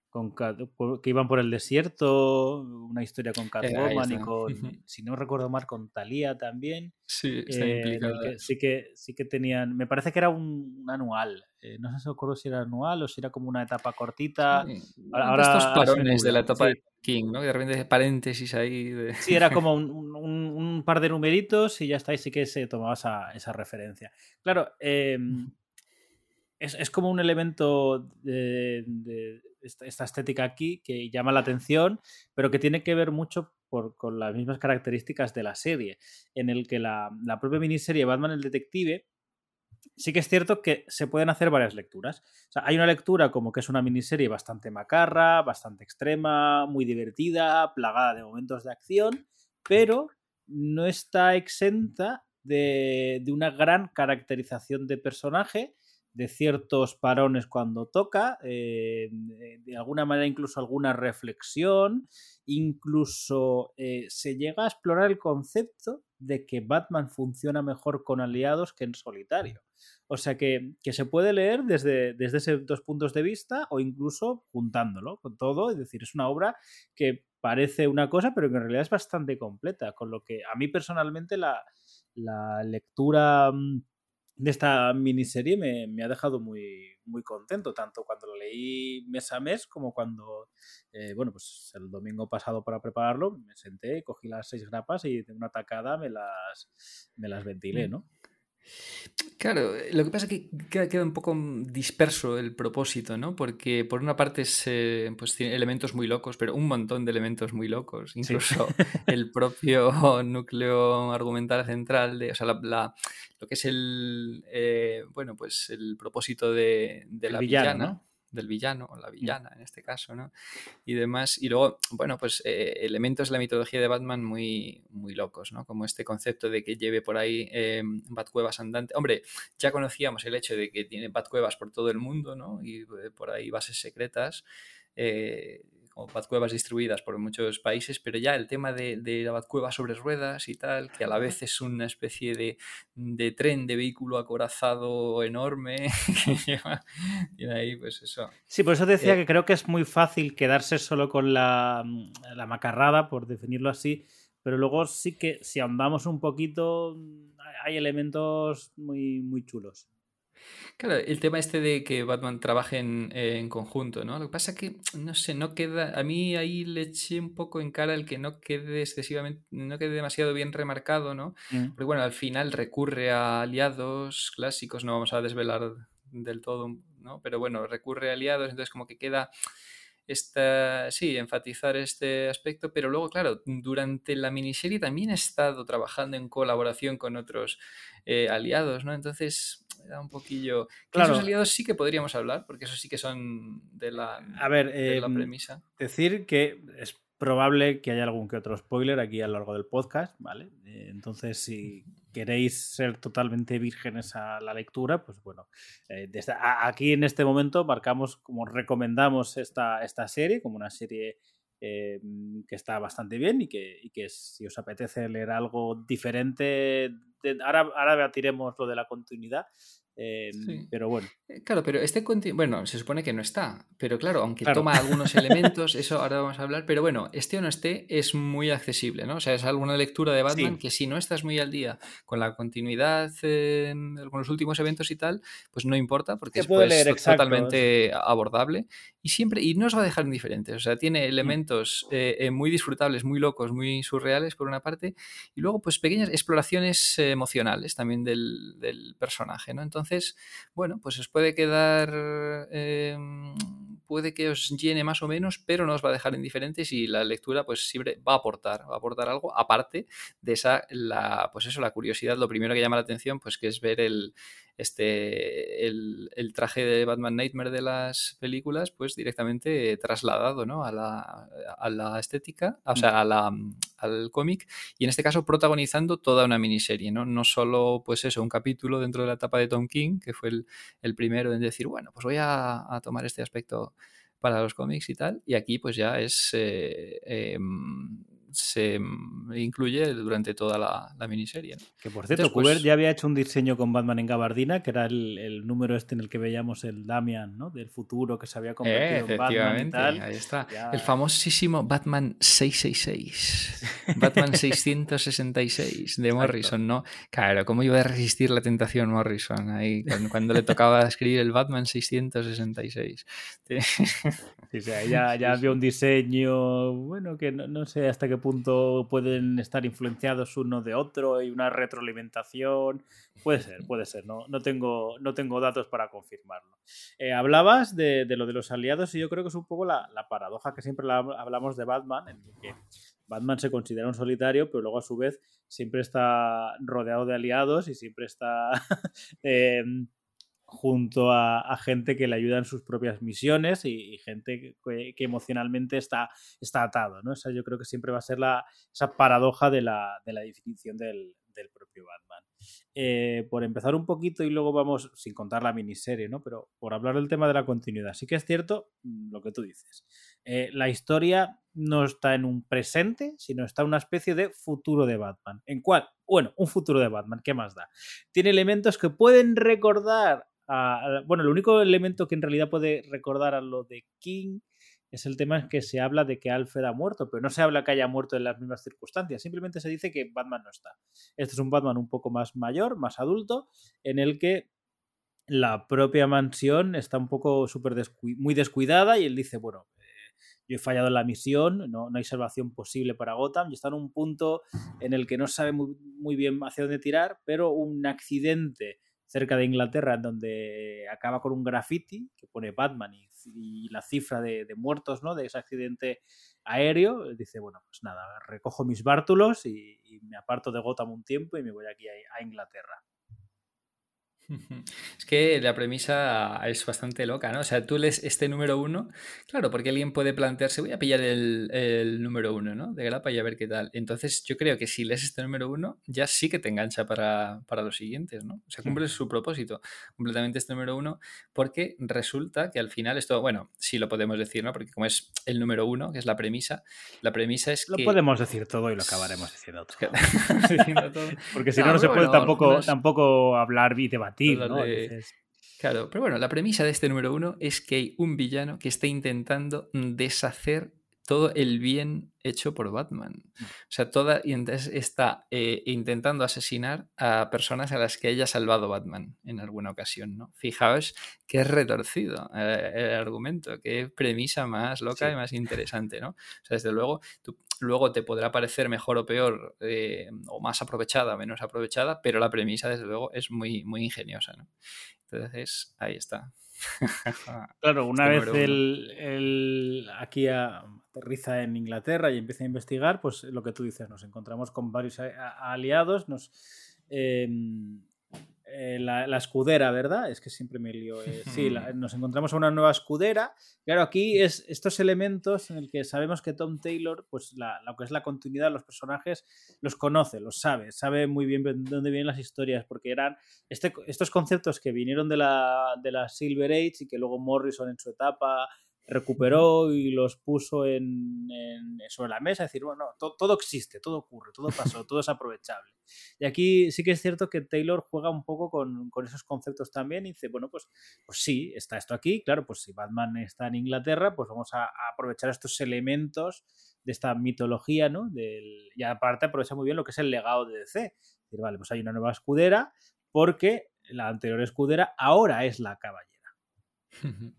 S1: con que iban por el desierto, una historia con Catwoman y con, si no recuerdo mal, con Thalía también.
S4: sí, está
S1: eh,
S4: implicada.
S1: que sí que sí que tenían me parece que era un, un anual eh, no sé si recuerdo si era anual o si era como una etapa cortita
S4: Sí,
S1: ahora-
S4: estos parones de la etapa
S1: sí.
S4: de King, ¿no? Que de repente paréntesis ahí. de-
S1: Sí, era como un, un- un- un par de numeritos y ya está, y sí que se tomaba esa, esa referencia. Claro, eh, es, es como un elemento de, de esta, estética aquí que llama la atención, pero que tiene que ver mucho con las mismas características de la serie, en el que la, la propia miniserie Batman el Detective sí que es cierto que se pueden hacer varias lecturas. Hay una lectura como que es una miniserie bastante macarra, bastante extrema, muy divertida, plagada de momentos de acción, pero no está exenta de, de una gran caracterización de personaje, de ciertos parones cuando toca, eh, de, alguna manera incluso alguna reflexión, incluso eh, se llega a explorar el concepto de que Batman funciona mejor con aliados que en solitario. O sea que, que se puede leer desde, desde esos dos puntos de vista o incluso juntándolo con todo. Es decir, es una obra que parece una cosa, pero que en realidad es bastante completa. Con lo que a mí personalmente la, la lectura mm, de esta miniserie me, me, ha dejado muy, muy contento, tanto cuando lo leí mes a mes como cuando, eh, bueno, pues el domingo pasado para prepararlo me senté, cogí las seis grapas y de una tacada me las, me las ventilé, ¿no?
S4: Claro, lo que pasa es que queda, un poco disperso el propósito, ¿no? Porque por una parte se, pues tiene elementos muy locos, pero un montón de elementos muy locos. Incluso el propio núcleo argumental central, de, o sea, la, lo que es el, eh, bueno, pues el propósito de, la villana del villano, o la mm. villana en este caso, ¿no? Y demás. Y luego, bueno, pues eh, elementos de la mitología de Batman muy, muy locos, ¿no? Como este concepto de que lleve por ahí eh, Batcuevas andantes. Hombre, ya conocíamos el hecho de que tiene Batcuevas por todo el mundo, ¿no? Y eh, por ahí bases secretas. Eh, como Batcuevas distribuidas por muchos países, pero ya el tema de, la Batcueva sobre ruedas y tal, que a la vez es una especie de, tren, de vehículo acorazado enorme, que lleva, tiene ahí pues eso.
S1: Sí, por eso decía eh, que creo que es muy fácil quedarse solo con la, la macarrada, por definirlo así, pero luego sí que si ahondamos un poquito hay elementos muy, muy chulos.
S4: Claro, el tema este de que Batman trabaje en, conjunto, ¿no? Lo que pasa que, no sé, no queda. A mí ahí le eché un poco en cara el que no quede excesivamente, no quede demasiado bien remarcado, ¿no? Mm. Porque bueno, al final recurre a aliados clásicos, no vamos a desvelar del todo, ¿no? Pero bueno, recurre a aliados, entonces como que queda esta, sí, enfatizar este aspecto, pero luego, claro, durante la miniserie también he estado trabajando en colaboración con otros eh, aliados, ¿no? Entonces, da un poquillo. Claro. Esos aliados sí que podríamos hablar, porque esos sí que son de la,
S1: a ver, la em, premisa. Decir que es probable que haya algún que otro spoiler aquí a lo largo del podcast, ¿vale? Eh, entonces, si queréis ser totalmente vírgenes a la lectura, pues bueno, eh, desde aquí en este momento marcamos como recomendamos esta, esta serie como una serie eh, que está bastante bien y que, y que, si os apetece leer algo diferente, ahora, ahora batiremos lo de la continuidad, Em, pero bueno.
S4: Eh, claro, pero este bueno, se supone que no está, pero claro, aunque toma algunos elementos, eso ahora vamos a hablar, pero bueno, este o no esté es muy accesible, ¿no? O sea, es alguna lectura de Batman que si no estás muy al día con la continuidad, con los últimos eventos y tal, pues no importa porque es pues, totalmente abordable y siempre, y no os va a dejar indiferentes, o sea, tiene mm. elementos eh, eh, muy disfrutables, muy locos, muy surreales por una parte, y luego pues pequeñas exploraciones emocionales también del, del personaje, ¿no? Entonces, bueno, pues os puede quedar, puede que os llene más o menos, pero no os va a dejar indiferentes y la lectura pues siempre va a aportar, va a aportar algo aparte de esa, la, pues eso, la curiosidad, lo primero que llama la atención pues que es ver el, este, el, traje de Batman Nightmare de las películas, pues directamente trasladado ¿no? a, la, a la estética, o sea, a la, al cómic, y en este caso protagonizando toda una miniserie, ¿no? No solo, pues eso, un capítulo dentro de la etapa de Tom King, que fue el, el primero en decir, bueno, pues voy a, a tomar este aspecto para los cómics y tal, y aquí pues ya es... Eh, em, se mm, incluye durante toda la, miniserie.
S1: Que por cierto, Después, ya había hecho un diseño con Batman en gabardina, que era el, número este en el que veíamos el Damian, ¿no? Del futuro que se había convertido en Batman y tal.
S4: Ahí está. El famosísimo Batman 666. Batman 666 de Morrison, ¿no? Claro, ¿cómo iba a resistir la tentación Morrison ahí cuando, le tocaba escribir el Batman 666?
S1: Sí, ya, ya había un diseño, bueno, que no, no sé hasta qué punto pueden estar influenciados uno de otro y una retroalimentación. Puede ser, puede ser, no, no, tengo, no tengo datos para confirmarlo. Eh, hablabas de, lo de los aliados y yo creo que es un poco la, paradoja que siempre hablamos de Batman, en que Batman se considera un solitario, pero luego a su vez siempre está rodeado de aliados y siempre está... Em, junto a, gente que le ayuda en sus propias misiones y, gente que, emocionalmente está, está atado. ¿no? yo creo que siempre va a ser la, esa paradoja de la, de la definición del, del, propio Batman. Eh, por empezar un poquito y luego vamos, sin contar la miniserie, ¿no? pero por hablar del tema de la continuidad, sí que es cierto mm, lo que tú dices. Eh, la historia no está en un presente, sino está en una especie de futuro de Batman. ¿En cuál? Bueno, un futuro de Batman, ¿qué más da? Tiene elementos que pueden recordar bueno, el único elemento que en realidad puede recordar a lo de King es el tema que se habla de que Alfred ha muerto, pero no se habla que haya muerto en las mismas circunstancias, simplemente se dice que Batman no está. Este es un Batman un poco más mayor, más adulto, en el que la propia mansión está un poco super muy descuidada y él dice, bueno, eh, yo he fallado en la misión, no, no, hay salvación posible para Gotham y está en un punto en el que no sabe muy, muy bien hacia dónde tirar, pero un accidente cerca de Inglaterra, en donde acaba con un graffiti que pone Batman y, la cifra de, muertos ¿no? de ese accidente aéreo, dice, bueno, pues nada, recojo mis bártulos y, me aparto de Gotham un tiempo y me voy aquí a Inglaterra.
S4: Es que la premisa es bastante loca, ¿no? O sea, tú lees este número uno, claro, porque alguien puede plantearse, voy a pillar el, número uno, ¿no? De grapa y a ver qué tal. Entonces, yo creo que si lees este número uno, ya sí que te engancha para, los siguientes, ¿no? O sea, cumple su propósito completamente este número uno, porque resulta que al final esto, bueno, sí lo podemos decir, ¿no? Porque como es el número uno, que es la premisa, la premisa es
S1: que... Lo podemos decir todo y lo acabaremos diciendo todo. porque si no, no, se puede tampoco, tampoco hablar y debatir
S4: Claro, pero bueno, la premisa de este número uno es que hay un villano que está intentando deshacer todo el bien hecho por Batman. Mm. O sea, toda, y entonces está eh, intentando asesinar a personas a las que haya salvado Batman en alguna ocasión, ¿no? Fijaos qué retorcido eh, el argumento, qué premisa más loca y más interesante, ¿no? O sea, desde luego, luego te podrá parecer mejor o peor, eh, o más aprovechada menos aprovechada, pero la premisa, desde luego, es muy, muy ingeniosa, ¿no? Entonces, ahí está.
S1: claro, una vez el, aquí aterriza en Inglaterra y empieza a investigar, pues lo que tú dices, nos encontramos con varios aliados, nos em, eh, la, escudera, ¿verdad? Es que siempre me lío. Eh, sí, nos encontramos a una nueva escudera. Claro, aquí es estos elementos en el que sabemos que Tom Taylor, pues lo que es la continuidad de los personajes, los conoce, los sabe, sabe muy bien de dónde vienen las historias, porque eran este, estos conceptos que vinieron de la, de la Silver Age y que luego Morrison en su etapa recuperó y los puso en, sobre la mesa, decir, bueno, todo existe, todo ocurre, todo pasó, todo es aprovechable. Y aquí sí que es cierto que Taylor juega un poco con, esos conceptos también y dice, bueno, pues, pues sí, está esto aquí, claro, pues si Batman está en Inglaterra, pues vamos a, aprovechar estos elementos de esta mitología, ¿no? Del, y aparte aprovecha muy bien lo que es el legado de DC. Decir, vale, pues hay una nueva escudera porque la anterior escudera ahora es la caballera.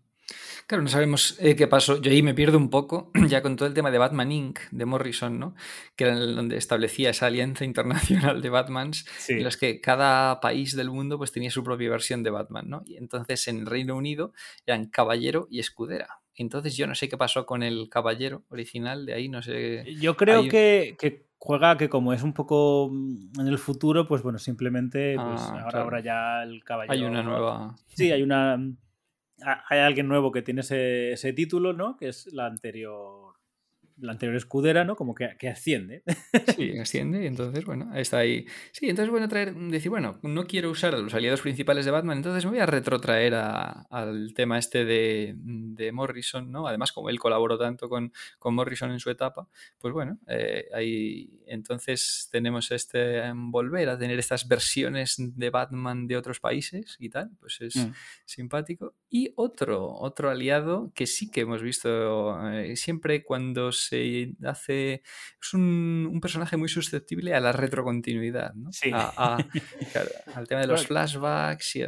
S4: Claro, no sabemos eh, qué pasó. Yo ahí me pierdo un poco, ya con todo el tema de Batman Inc. de Morrison, ¿no? Que era donde establecía esa alianza internacional de Batmans, en los que cada país del mundo pues tenía su propia versión de Batman, ¿no? Y entonces en el Reino Unido eran caballero y escudera. Entonces yo no sé qué pasó con el caballero original, de ahí no sé.
S1: Yo creo que, juega que como es un poco mm, en el futuro, pues bueno, simplemente pues ah, ahora, ahora ya el caballero.
S4: Hay una nueva.
S1: Sí, hay una hay alguien nuevo que tiene ese, ese, título, ¿no? Que es la anterior la anterior escudera, ¿no? Como que, que asciende.
S4: Sí, asciende y entonces, bueno, está ahí. Sí, entonces bueno traer, decir, bueno, no quiero usar los aliados principales de Batman, entonces me voy a retrotraer al tema este de, de, Morrison, ¿no? Además, como él colaboró tanto con, con Morrison en su etapa, pues bueno, eh, ahí entonces tenemos este volver a tener estas versiones de Batman de otros países y tal, pues es mm. simpático. Y otro, otro aliado que sí que hemos visto eh, siempre cuando se se hace. Es un, personaje muy susceptible a la retrocontinuidad, ¿no?
S1: Sí.
S4: al tema de los flashbacks y.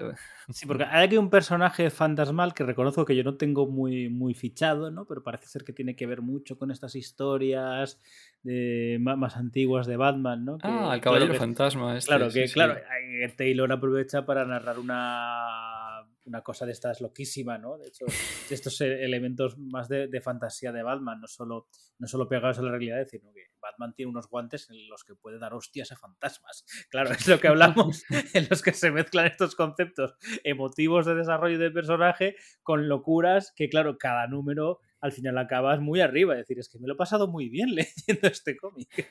S1: Sí, porque hay aquí un personaje fantasmal que reconozco que yo no tengo muy, muy fichado, ¿no? Pero parece ser que tiene que ver mucho con estas historias de, más, antiguas de Batman, ¿no?
S4: ah, el Caballero Fantasma. Este,
S1: claro, que claro, Taylor aprovecha para narrar una, una cosa de estas loquísima, ¿no? De hecho, de estos e, elementos más de, de, fantasía de Batman, no solo, no solo pegados a la realidad, sino que Batman tiene unos guantes en los que puede dar hostias a fantasmas. Claro, es lo que hablamos, en los que se mezclan estos conceptos emotivos de desarrollo del personaje con locuras que, claro, cada número al final acabas muy arriba. Es decir, es que me lo he pasado muy bien leyendo este cómic.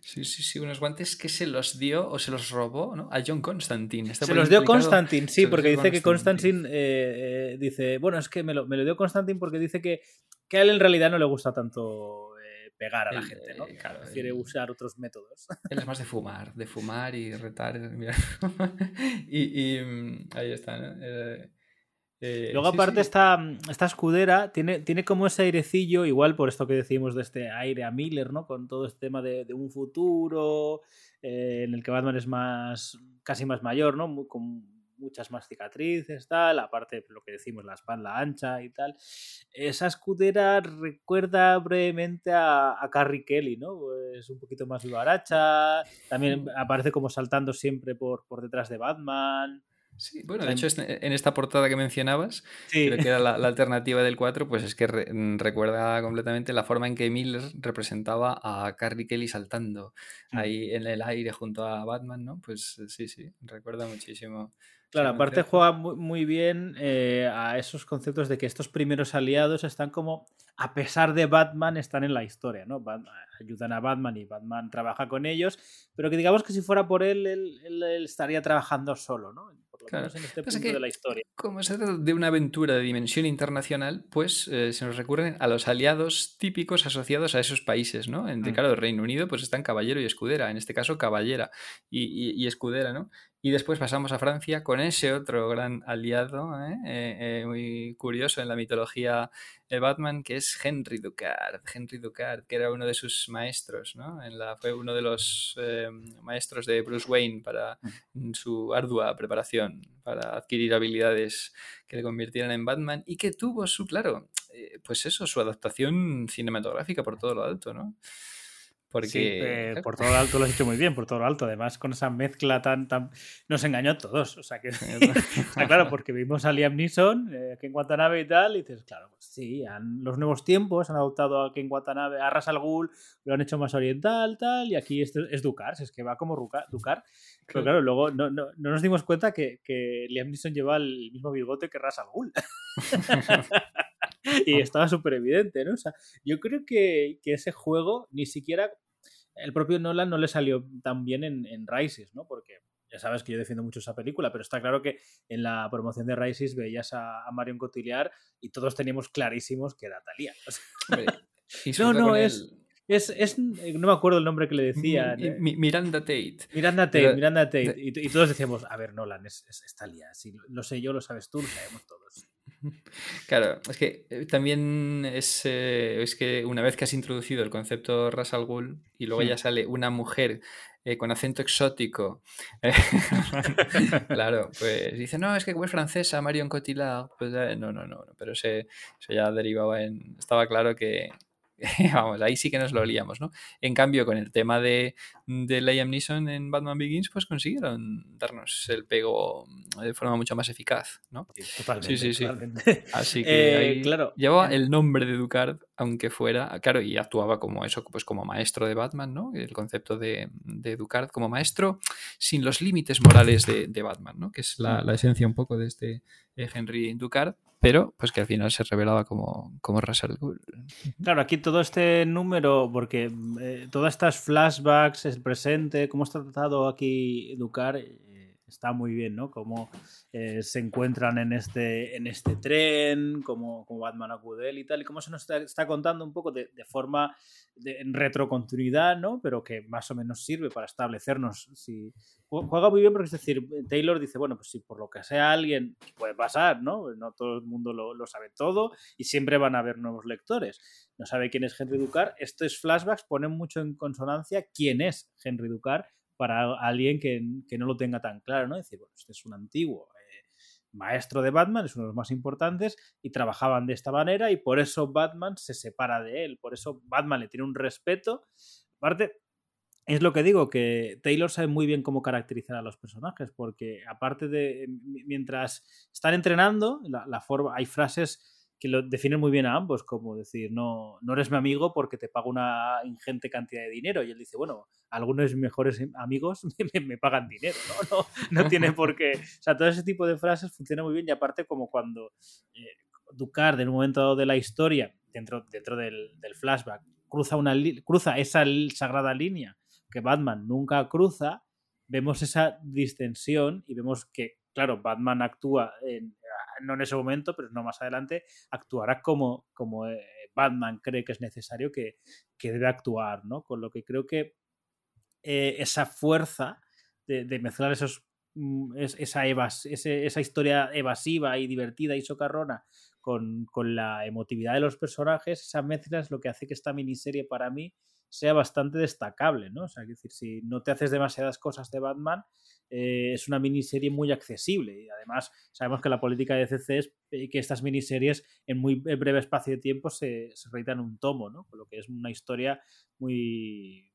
S4: Sí, sí, sí, unos guantes que se los dio o se los robó ¿no? a John Constantine.
S1: se los dio Constantine, sí, porque dice que Constantine eh, eh, dice, bueno, es que me lo, me lo dio Constantine porque dice que, que a él en realidad no le gusta tanto pegar a la gente, ¿no? Eh, claro, Quiere usar otros métodos.
S4: Él es más de fumar, de fumar y retar. y, y, mm, ahí está, ¿no? Eh,
S1: Luego,
S4: sí,
S1: aparte,
S4: sí.
S1: Esta, esta escudera tiene, tiene como ese airecillo, igual por esto que decimos de este aire a Miller, ¿no? Con todo este tema de, de un futuro eh, en el que Batman es más casi más mayor, ¿no? Muy- con muchas más cicatrices, tal. Aparte, lo que decimos, la espalda ancha y tal. Esa escudera recuerda brevemente a, a Carrie Kelly, ¿no? Es un poquito más vivaracha. También aparece como saltando siempre por, por detrás de Batman.
S4: Sí, bueno, de hecho, este- en esta portada que mencionabas,
S1: Sí.
S4: creo que era la, la alternativa del 4, pues es que re- mm, recuerda completamente la forma en que Miller representaba a Carrie Kelly saltando
S1: Mm.
S4: ahí en el aire junto a Batman, ¿no? Pues eh, sí, sí, recuerda muchísimo.
S1: Claro, aparte juega muy, muy bien eh, a esos conceptos de que estos primeros aliados están como, a pesar de Batman, están en la historia, ¿no? Bat- ayudan a Batman y Batman trabaja con ellos, pero que digamos que si fuera por él- él estaría trabajando solo, ¿no? Por lo
S4: Claro.
S1: menos en este
S4: Pasa
S1: punto
S4: que-
S1: de la historia.
S4: Como se trata de una aventura de dimensión internacional, pues eh, se nos recurren a los aliados típicos asociados a esos países, ¿no? En, de,
S1: Mm.
S4: claro, el Reino Unido, pues están Caballero y Escudera, en este caso Caballera y, y- y Escudera, ¿no? Y después pasamos a Francia con ese otro gran aliado, ¿eh? Eh, eh, muy curioso en la mitología de Batman, que es Henry Ducard. Henry Ducard, que era uno de sus maestros, ¿no? En la, fue uno de los maestros de Bruce Wayne para
S1: Mm.
S4: su ardua preparación para adquirir habilidades que le convirtieran en Batman y que tuvo su, claro, pues eso, su adaptación cinematográfica por todo lo alto, ¿no? Porque...
S1: Sí, eh, por todo lo alto lo has dicho muy bien, por todo lo alto. Además, con esa mezcla tan. tan... Nos engañó a todos. O sea, que. Está claro, porque vimos a Liam Neeson eh, aquí en Watanabe y tal, y dices, claro, pues sí, han, los nuevos tiempos han adoptado aquí en Watanabe a Ras al Ghul, lo han hecho más oriental, tal, y aquí esto es Ducar, es que va como Ducar. Pero claro, luego no, no, no nos dimos cuenta que, que Liam Neeson lleva el mismo bigote que Ras al Ghul. y estaba súper evidente, ¿no? O sea, yo creo que, que ese juego ni siquiera el propio Nolan no le salió tan bien en, en Rises, ¿no? Porque ya sabes que yo defiendo mucho esa película, pero está claro que en la promoción de Rises veías a, a Marion Cotillard y todos teníamos clarísimos que era Talía. O sea, No, no, es- es, es, no me acuerdo el nombre que le.
S4: Mi-
S1: eh,
S4: Mi- Miranda Tate.
S1: Miranda Tate,
S4: Pero-
S1: Miranda Tate.
S4: de-
S1: Y, y todos decíamos, a ver, Nolan, es, es. Si lo sé yo, lo sabes tú, lo sabemos todos.
S4: Claro, es que eh, también es, eh, es que una vez que has introducido el concepto Ras al Ghul y luego ya sale una mujer eh, con acento exótico, eh, claro, pues dice, no, es que como es francesa, Marion Cotillard, pues eh, no, no, no, no, pero ese, eso ya derivaba en, estaba claro que, vamos, ahí sí que nos lo líamos, ¿no? En cambio, con el tema de, de Liam Neeson en Batman Begins, pues consiguieron darnos el pego de forma mucho más eficaz, ¿no?
S1: Totalmente.
S4: sí, sí.
S1: totalmente.
S4: Así que
S1: Eh,
S4: ahí
S1: claro.
S4: llevaba el nombre de Ducard, aunque fuera, claro, y actuaba como eso, pues como maestro de Batman, ¿no? El concepto de, de Ducard como maestro sin los límites morales de, de Batman, ¿no? Que es la, la esencia un poco de este Henry Ducard, pero pues que al final se revelaba como, como Ghul.
S1: Claro, aquí todo este número, porque eh, todas estas flashbacks, el presente, cómo está tratado aquí Ducar, eh, está muy bien, ¿no? Cómo eh, se encuentran en este, en este tren, cómo, cómo Batman acude él y tal, y cómo se nos está, está contando un poco de, forma en retrocontinuidad, ¿no? Pero que más o menos sirve para establecernos si... ju- Juega muy bien porque es decir, Taylor dice, bueno, pues si por lo que sea alguien puede pasar, ¿no? No todo el mundo lo, lo sabe todo y siempre van a haber nuevos lectores no sabe quién es Henry Ducar. Estos flashbacks ponen mucho en consonancia quién es Henry Ducar para alguien que, que no lo tenga tan claro, ¿no? Es decir, bueno, este es un antiguo eh, maestro de Batman, es uno de los más importantes, y trabajaban de esta manera, y por eso Batman se separa de él, por eso Batman le tiene un respeto. Aparte, es lo que digo, que Taylor sabe muy bien cómo caracterizar a los personajes, porque aparte de, mi- mientras están entrenando, la forma, hay frases que lo definen muy bien a ambos, como decir, no, no eres mi amigo porque te pago una ingente cantidad de dinero. Y él dice, bueno, algunos de mis mejores amigos me, pagan dinero, ¿no? No, no tiene por qué. O sea, todo ese tipo de frases funciona muy bien y aparte como cuando eh, Ducard en un momento dado de la historia, dentro, dentro del, flashback, cruza, una, cruza esa sagrada línea que Batman nunca cruza, vemos esa distensión y vemos que, claro, Batman actúa en- no en ese momento, pero no más adelante, actuará como, como eh, Batman cree que es necesario que, que debe actuar, ¿no? Con lo que creo que eh, esa fuerza de, mezclar esos mm, esa, esa historia evasiva y divertida y socarrona con, la emotividad de los personajes, esa mezcla es lo que hace que esta miniserie para mí sea bastante destacable, ¿no? O sea, es decir, si no te haces demasiadas cosas de Batman, eh, es una miniserie muy accesible. Y además, sabemos que la política de DC es eh, que estas miniseries en muy breve espacio de tiempo se, se reeditan un tomo, ¿no? Con lo que es una historia muy,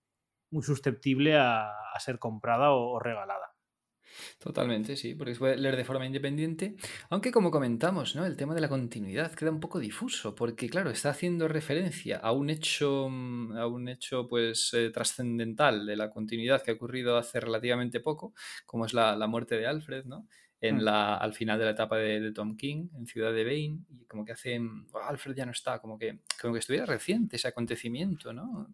S1: muy susceptible a, ser comprada o regalada.
S4: Totalmente, sí, porque se puede leer de forma independiente, aunque como comentamos, ¿no? El tema de la continuidad queda un poco difuso, porque claro, está haciendo referencia a un hecho, mm, a un hecho pues eh, trascendental de la continuidad que ha ocurrido hace relativamente poco, como es la, la muerte de Alfred, ¿no? En mm. la, al final de la etapa de, Tom King, en Ciudad de Bane, y como que hace, oh, Alfred ya no está, como que, como que estuviera reciente ese acontecimiento, ¿no?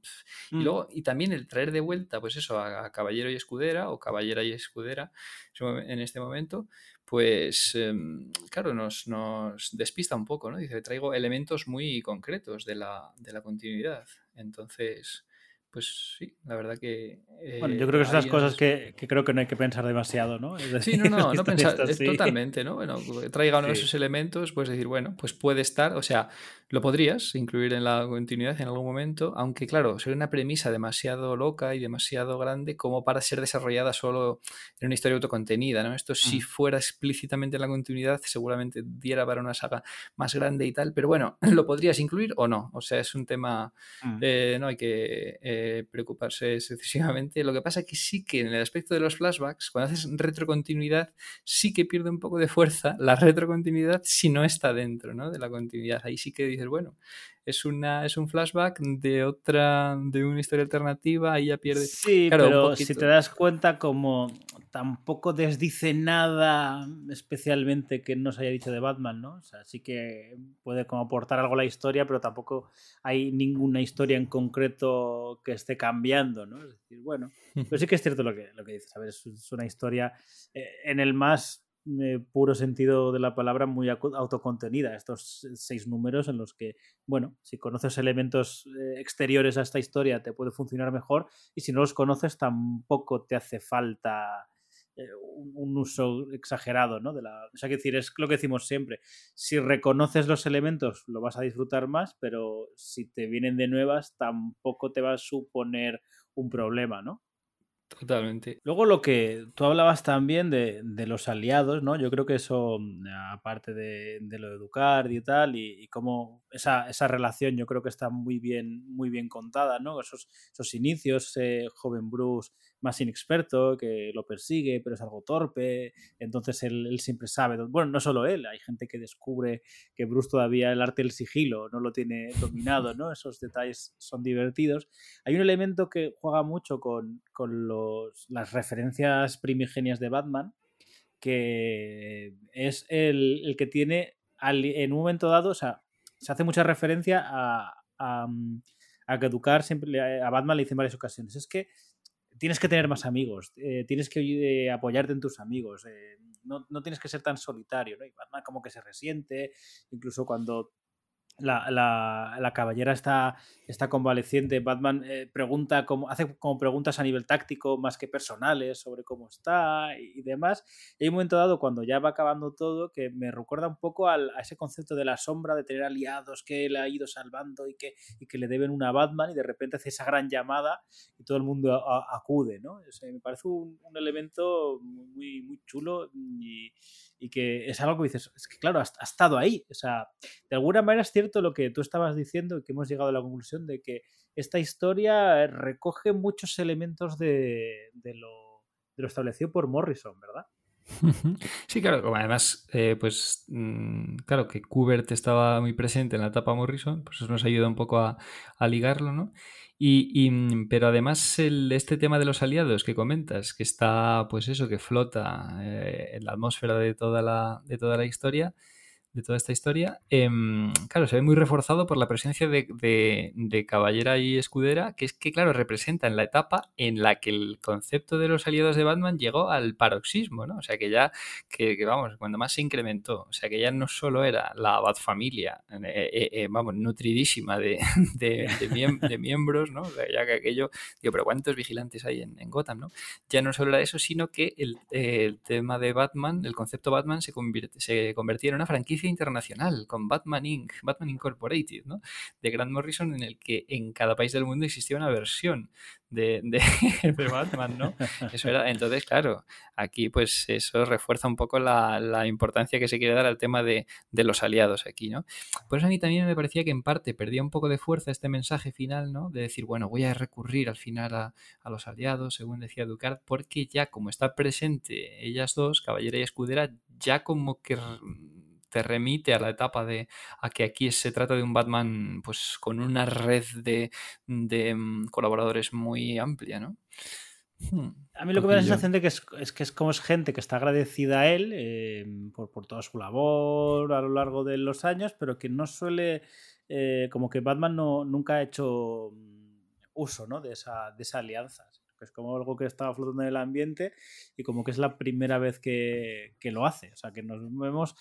S4: Y mm. luego, y también el traer de vuelta, pues eso, a, Caballero y Escudera, o Caballera y Escudera, en este momento, pues, em, claro, nos, nos despista un poco, ¿no? Dice, traigo elementos muy concretos de la, de la continuidad. Entonces, pues sí, la verdad que...
S1: bueno, yo creo que son las cosas que, creo que no hay que pensar demasiado, ¿no?
S4: sí, no, no, no pensar, totalmente, ¿no? Bueno, traiga uno de esos elementos, puedes decir, bueno, pues puede estar, o sea, lo podrías incluir en la continuidad en algún momento, aunque claro, sería una premisa demasiado loca y demasiado grande como para ser desarrollada solo en una historia autocontenida, ¿no? Esto si mm. fuera explícitamente en la continuidad, seguramente diera para una saga más grande y tal, pero bueno, lo podrías incluir o no, o sea, es un tema, mm. eh, no hay que... Eh, preocuparse excesivamente. Lo que pasa es que sí que en el aspecto de los flashbacks, cuando haces retrocontinuidad, sí que pierde un poco de fuerza la retrocontinuidad si no está dentro ¿no? de la continuidad. Ahí sí que dices, bueno, es, una, es un flashback de otra, de una historia alternativa, ahí ya pierde.
S1: Sí, pero si te das cuenta, como tampoco desdice nada especialmente que no se haya dicho de Batman, ¿no? O sea, sí que puede como aportar algo a la historia, pero tampoco hay ninguna historia en concreto que esté cambiando, ¿no? Es decir, bueno, pero sí que es cierto lo que, lo que dices, a ver, es, una historia eh, en el más eh, puro sentido de la palabra muy autocontenida. Estos seis números en los que, bueno, si conoces elementos eh, exteriores a esta historia te puede funcionar mejor y si no los conoces tampoco te hace falta eh, un, uso exagerado, ¿no? De la, o sea, que decir, es lo que decimos siempre. Si reconoces los elementos lo vas a disfrutar más, pero si te vienen de nuevas tampoco te va a suponer un problema, ¿no?
S4: Totalmente.
S1: Luego lo que tú hablabas también de, los aliados, ¿no? Yo creo que eso, mm, aparte de, lo de educar y tal, y, cómo esa, esa, relación yo creo que está muy bien, muy bien contada, ¿no? Esos, esos inicios, ese joven Bruce más inexperto, que lo persigue, pero es algo torpe, entonces él, siempre sabe, bueno, no solo él, hay gente que descubre que Bruce todavía el arte del sigilo no lo tiene dominado, ¿no? Esos detalles son divertidos. Hay un elemento que juega mucho con, los, las referencias primigenias de Batman, que es el, que tiene en un momento dado, o sea, se hace mucha referencia a, a, a que educar siempre a Batman le dice en varias ocasiones. Es que tienes que tener más amigos, eh, tienes que eh, apoyarte en tus amigos, eh, no, no, tienes que ser tan solitario, ¿no? Y Batman como que se resiente, incluso cuando la, la, caballera está, está convaleciente. Batman eh, pregunta como, hace como preguntas a nivel táctico más que personales sobre cómo está y, demás. Y hay un momento dado cuando ya va acabando todo que me recuerda un poco a ese concepto de la sombra, de tener aliados que él ha ido salvando y que, y que le deben una Batman y de repente hace esa gran llamada y todo el mundo acude. ¿no? me parece un, un elemento muy, muy chulo y y que es algo que dices, es que claro, ha, estado ahí. O sea, de alguna manera es cierto lo que tú estabas diciendo que hemos llegado a la conclusión de que esta historia recoge muchos elementos de, lo, de lo establecido por Morrison, ¿verdad?
S4: Sí, claro, además, eh, pues mm, claro que Kubert estaba muy presente en la etapa Morrison, pues eso nos ayuda un poco a, ligarlo, ¿no? Y, mm, pero además el, este tema de los aliados que comentas, que está, pues eso, que flota eh, en la atmósfera de toda de toda la historia, de toda esta historia, em, claro, se ve muy reforzado por la presencia de, de, Caballera y Escudera, que es que, claro, representan la etapa en la que el concepto de los aliados de Batman llegó al paroxismo, ¿no? O sea, que ya, que, vamos, cuando más se incrementó, o sea, que ya no solo era la Batfamilia, eh, eh, eh, vamos, nutridísima de, de, miembros, ¿no? ya que aquello, digo, pero ¿cuántos vigilantes hay en, Gotham, ¿no? Ya no solo era eso, sino que el, el tema de Batman, el concepto Batman se, convierte, se convertía en una franquicia internacional con Batman Inc., Batman Incorporated, ¿no? De Grant Morrison, en el que en cada país del mundo existía una versión de, Batman, ¿no? Eso era, entonces, claro, aquí pues eso refuerza un poco la, importancia que se quiere dar al tema de, los aliados aquí, ¿no? Por eso a mí también me parecía que en parte perdía un poco de fuerza este mensaje final, ¿no? De decir, bueno, voy a recurrir al final a, a los aliados, según decía Ducard, porque ya como está presente ellas dos, Caballera y Escudera, ya como que te remite a la etapa de a que aquí se trata de un Batman pues con una red de, mm, colaboradores muy amplia, ¿no?
S1: Hmm, a mí lo que me da la sensación de que es, que es como es gente que está agradecida a él eh, por, por, toda su labor a lo largo de los años, pero que no suele, eh, como que Batman no, nunca ha hecho mm, uso ¿no? de, esa, de esa alianza. Es como algo que estaba flotando en el ambiente y como que es la primera vez que, que lo hace. O sea, que nos vemos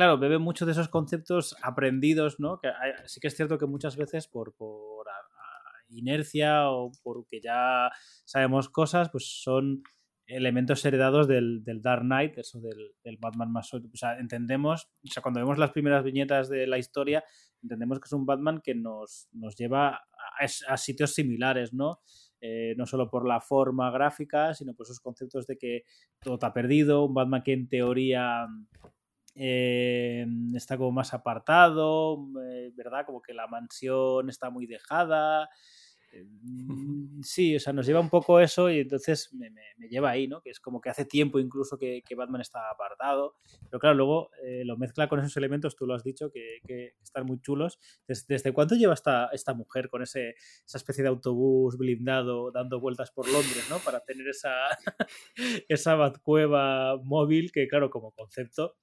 S1: claro, bebe mucho de esos conceptos aprendidos, ¿no? Sí que es cierto que muchas veces por, por inercia o porque ya sabemos cosas, pues son elementos heredados del, Dark Knight, eso del, Batman más... O sea, entendemos, o sea, cuando vemos las primeras viñetas de la historia, entendemos que es un Batman que nos, nos lleva a, sitios similares, ¿no? Eh, no solo por la forma gráfica, sino por esos conceptos de que todo está perdido, un Batman que en teoría eh, está como más apartado, eh, ¿verdad? Como que la mansión está muy dejada. Eh, mm, sí, o sea, nos lleva un poco eso y entonces me, lleva ahí, ¿no? Que es como que hace tiempo incluso que, Batman está apartado. Pero claro, luego lo mezcla con esos elementos, tú lo has dicho, que, están muy chulos. ¿Desde, cuándo lleva esta, esta mujer con ese, esa especie de autobús blindado dando vueltas por Londres, ¿no? Para tener esa, esa Batcueva móvil que, claro, como concepto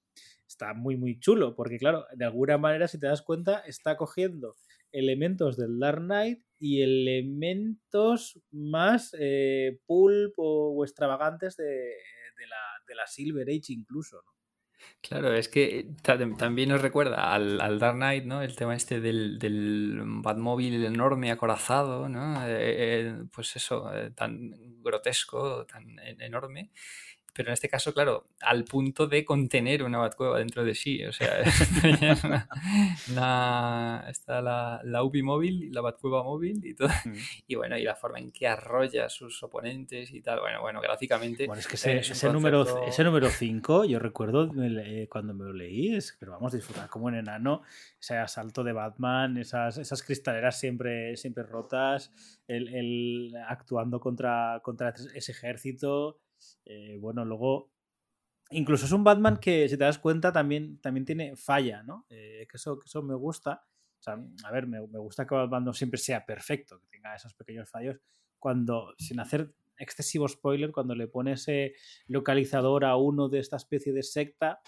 S1: está muy, muy chulo, porque claro, de alguna manera, si te das cuenta, está cogiendo elementos del Dark Knight y elementos más eh, pulp o, extravagantes de, la, Silver Age incluso, ¿no?
S4: Claro, es que también nos recuerda al, Dark Knight, ¿no? El tema este del, del Batmóvil enorme, acorazado, ¿no? Eh, eh, pues eso, tan grotesco, tan enorme pero en este caso, claro, al punto de contener una Batcueva dentro de sí. O sea, está la, la UBI móvil, la Batcueva móvil y todo. Mm. Y bueno, y la forma en que arrolla a sus oponentes y tal. Bueno, bueno, gráficamente.
S1: Bueno, es que ese, número, ese número 5, yo recuerdo eh, cuando me lo leí, es, pero vamos a disfrutar como un enano, ese asalto de Batman, esas, esas cristaleras siempre, siempre rotas, el, actuando contra, contra ese ejército. Eh, bueno, luego incluso es un Batman que, si te das cuenta, también, también tiene falla, ¿no? Eh, que, eso, eso me gusta. A ver, me, gusta que Batman no siempre sea perfecto, que tenga esos pequeños fallos. Cuando, sin hacer excesivo spoiler, cuando le pone ese localizador a uno de esta especie de secta,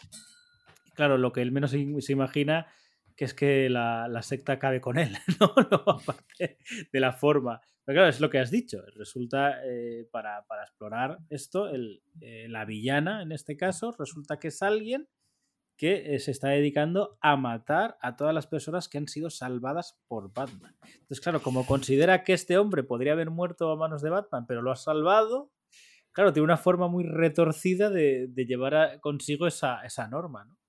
S1: claro, lo que él menos se imagina que es que la, secta cabe con él, ¿no? Aparte de la forma. Pero claro, es lo que has dicho. Resulta, eh, para, explorar esto, eh, la villana, en este caso, resulta que es alguien que eh, se está dedicando a matar a todas las personas que han sido salvadas por Batman. Entonces, claro, como considera que este hombre podría haber muerto a manos de Batman, pero lo ha salvado, claro, tiene una forma muy retorcida de, llevar consigo esa norma, ¿no?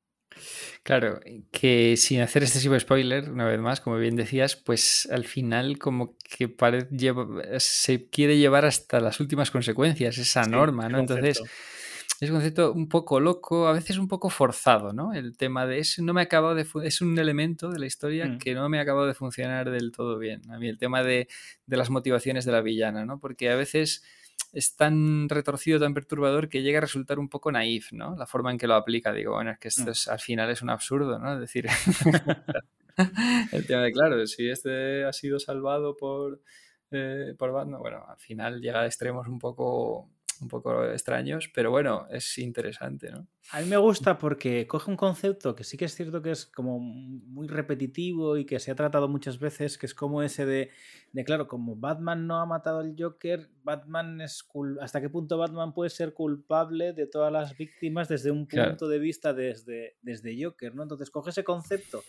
S4: Claro, que sin hacer excesivo spoiler, una vez más, como bien decías, pues al final como que se quiere llevar hasta las últimas consecuencias esa norma, ¿no? Entonces es un concepto un poco loco, a veces un poco forzado, ¿no? El tema de eso no me ha acabado de es un elemento de la historia mm. que no me ha acabado de funcionar del todo bien. A mí el tema de, de las motivaciones de la villana, ¿no? Porque a veces es tan retorcido, tan perturbador que llega a resultar un poco naif, ¿no? La forma en que lo aplica. Digo, bueno, es que esto mm. al final es un absurdo, ¿no? Es decir, el tema de, claro, si este ha sido salvado por, eh, por Batman, bueno, al final llega a extremos un poco un poco extraños, pero bueno, es interesante, ¿no?
S1: A mí me gusta porque coge un concepto que sí que es cierto que es como muy repetitivo y que se ha tratado muchas veces, que es como ese de, de claro, como Batman no ha matado al Joker, Batman es hasta qué punto Batman puede ser culpable de todas las víctimas desde un punto de vista desde, desde Joker, ¿no? Entonces coge ese concepto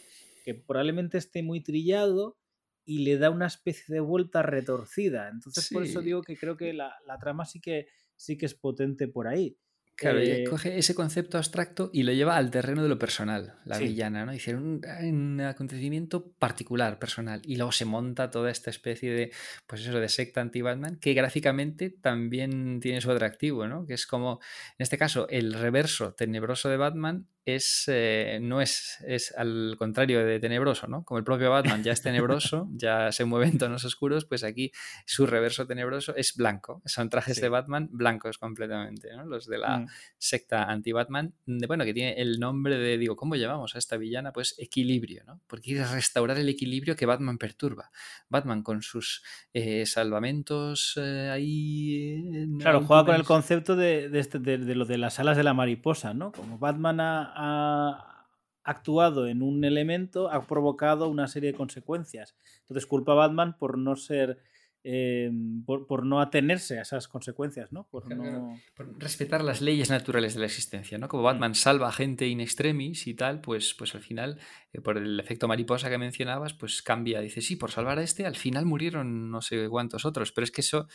S1: que probablemente esté muy trillado y le da una especie de vuelta retorcida. Entonces, por eso digo que creo que la, la, trama sí que, sí que es potente por ahí.
S4: Claro, eh, coge ese concepto abstracto y lo lleva al terreno de lo personal, la villana, ¿no? Dice, un, un, acontecimiento particular, personal, y luego se monta toda esta especie de, pues eso, de secta anti-Batman, que gráficamente también tiene su atractivo, ¿no? Que es como, en este caso, el reverso tenebroso de Batman es, eh, no es, es al contrario de tenebroso, ¿no? Como el propio Batman ya es tenebroso, ya se mueve en tonos oscuros, pues aquí su reverso tenebroso es blanco. Son trajes de Batman blancos completamente, ¿no? Los de la mm. secta anti-Batman, bueno, que tiene el nombre de, digo, ¿cómo llamamos a esta villana? Pues equilibrio, ¿no? Porque quiere restaurar el equilibrio que Batman perturba. Batman con sus eh, salvamentos eh, ahí...
S1: claro, juega con el concepto de, este, de, de, lo de las alas de la mariposa, ¿no? Como Batman ha ha actuado en un elemento, ha provocado una serie de consecuencias. Entonces culpa a Batman por no ser Em, por, no atenerse a esas consecuencias, ¿no? Por,
S4: respetar las leyes naturales de la existencia, ¿no? Como Batman salva a gente in extremis y tal, pues, pues al final, eh, por el efecto mariposa que mencionabas, pues cambia. Dice, sí, por salvar a este, al final murieron no sé cuántos otros, pero es que eso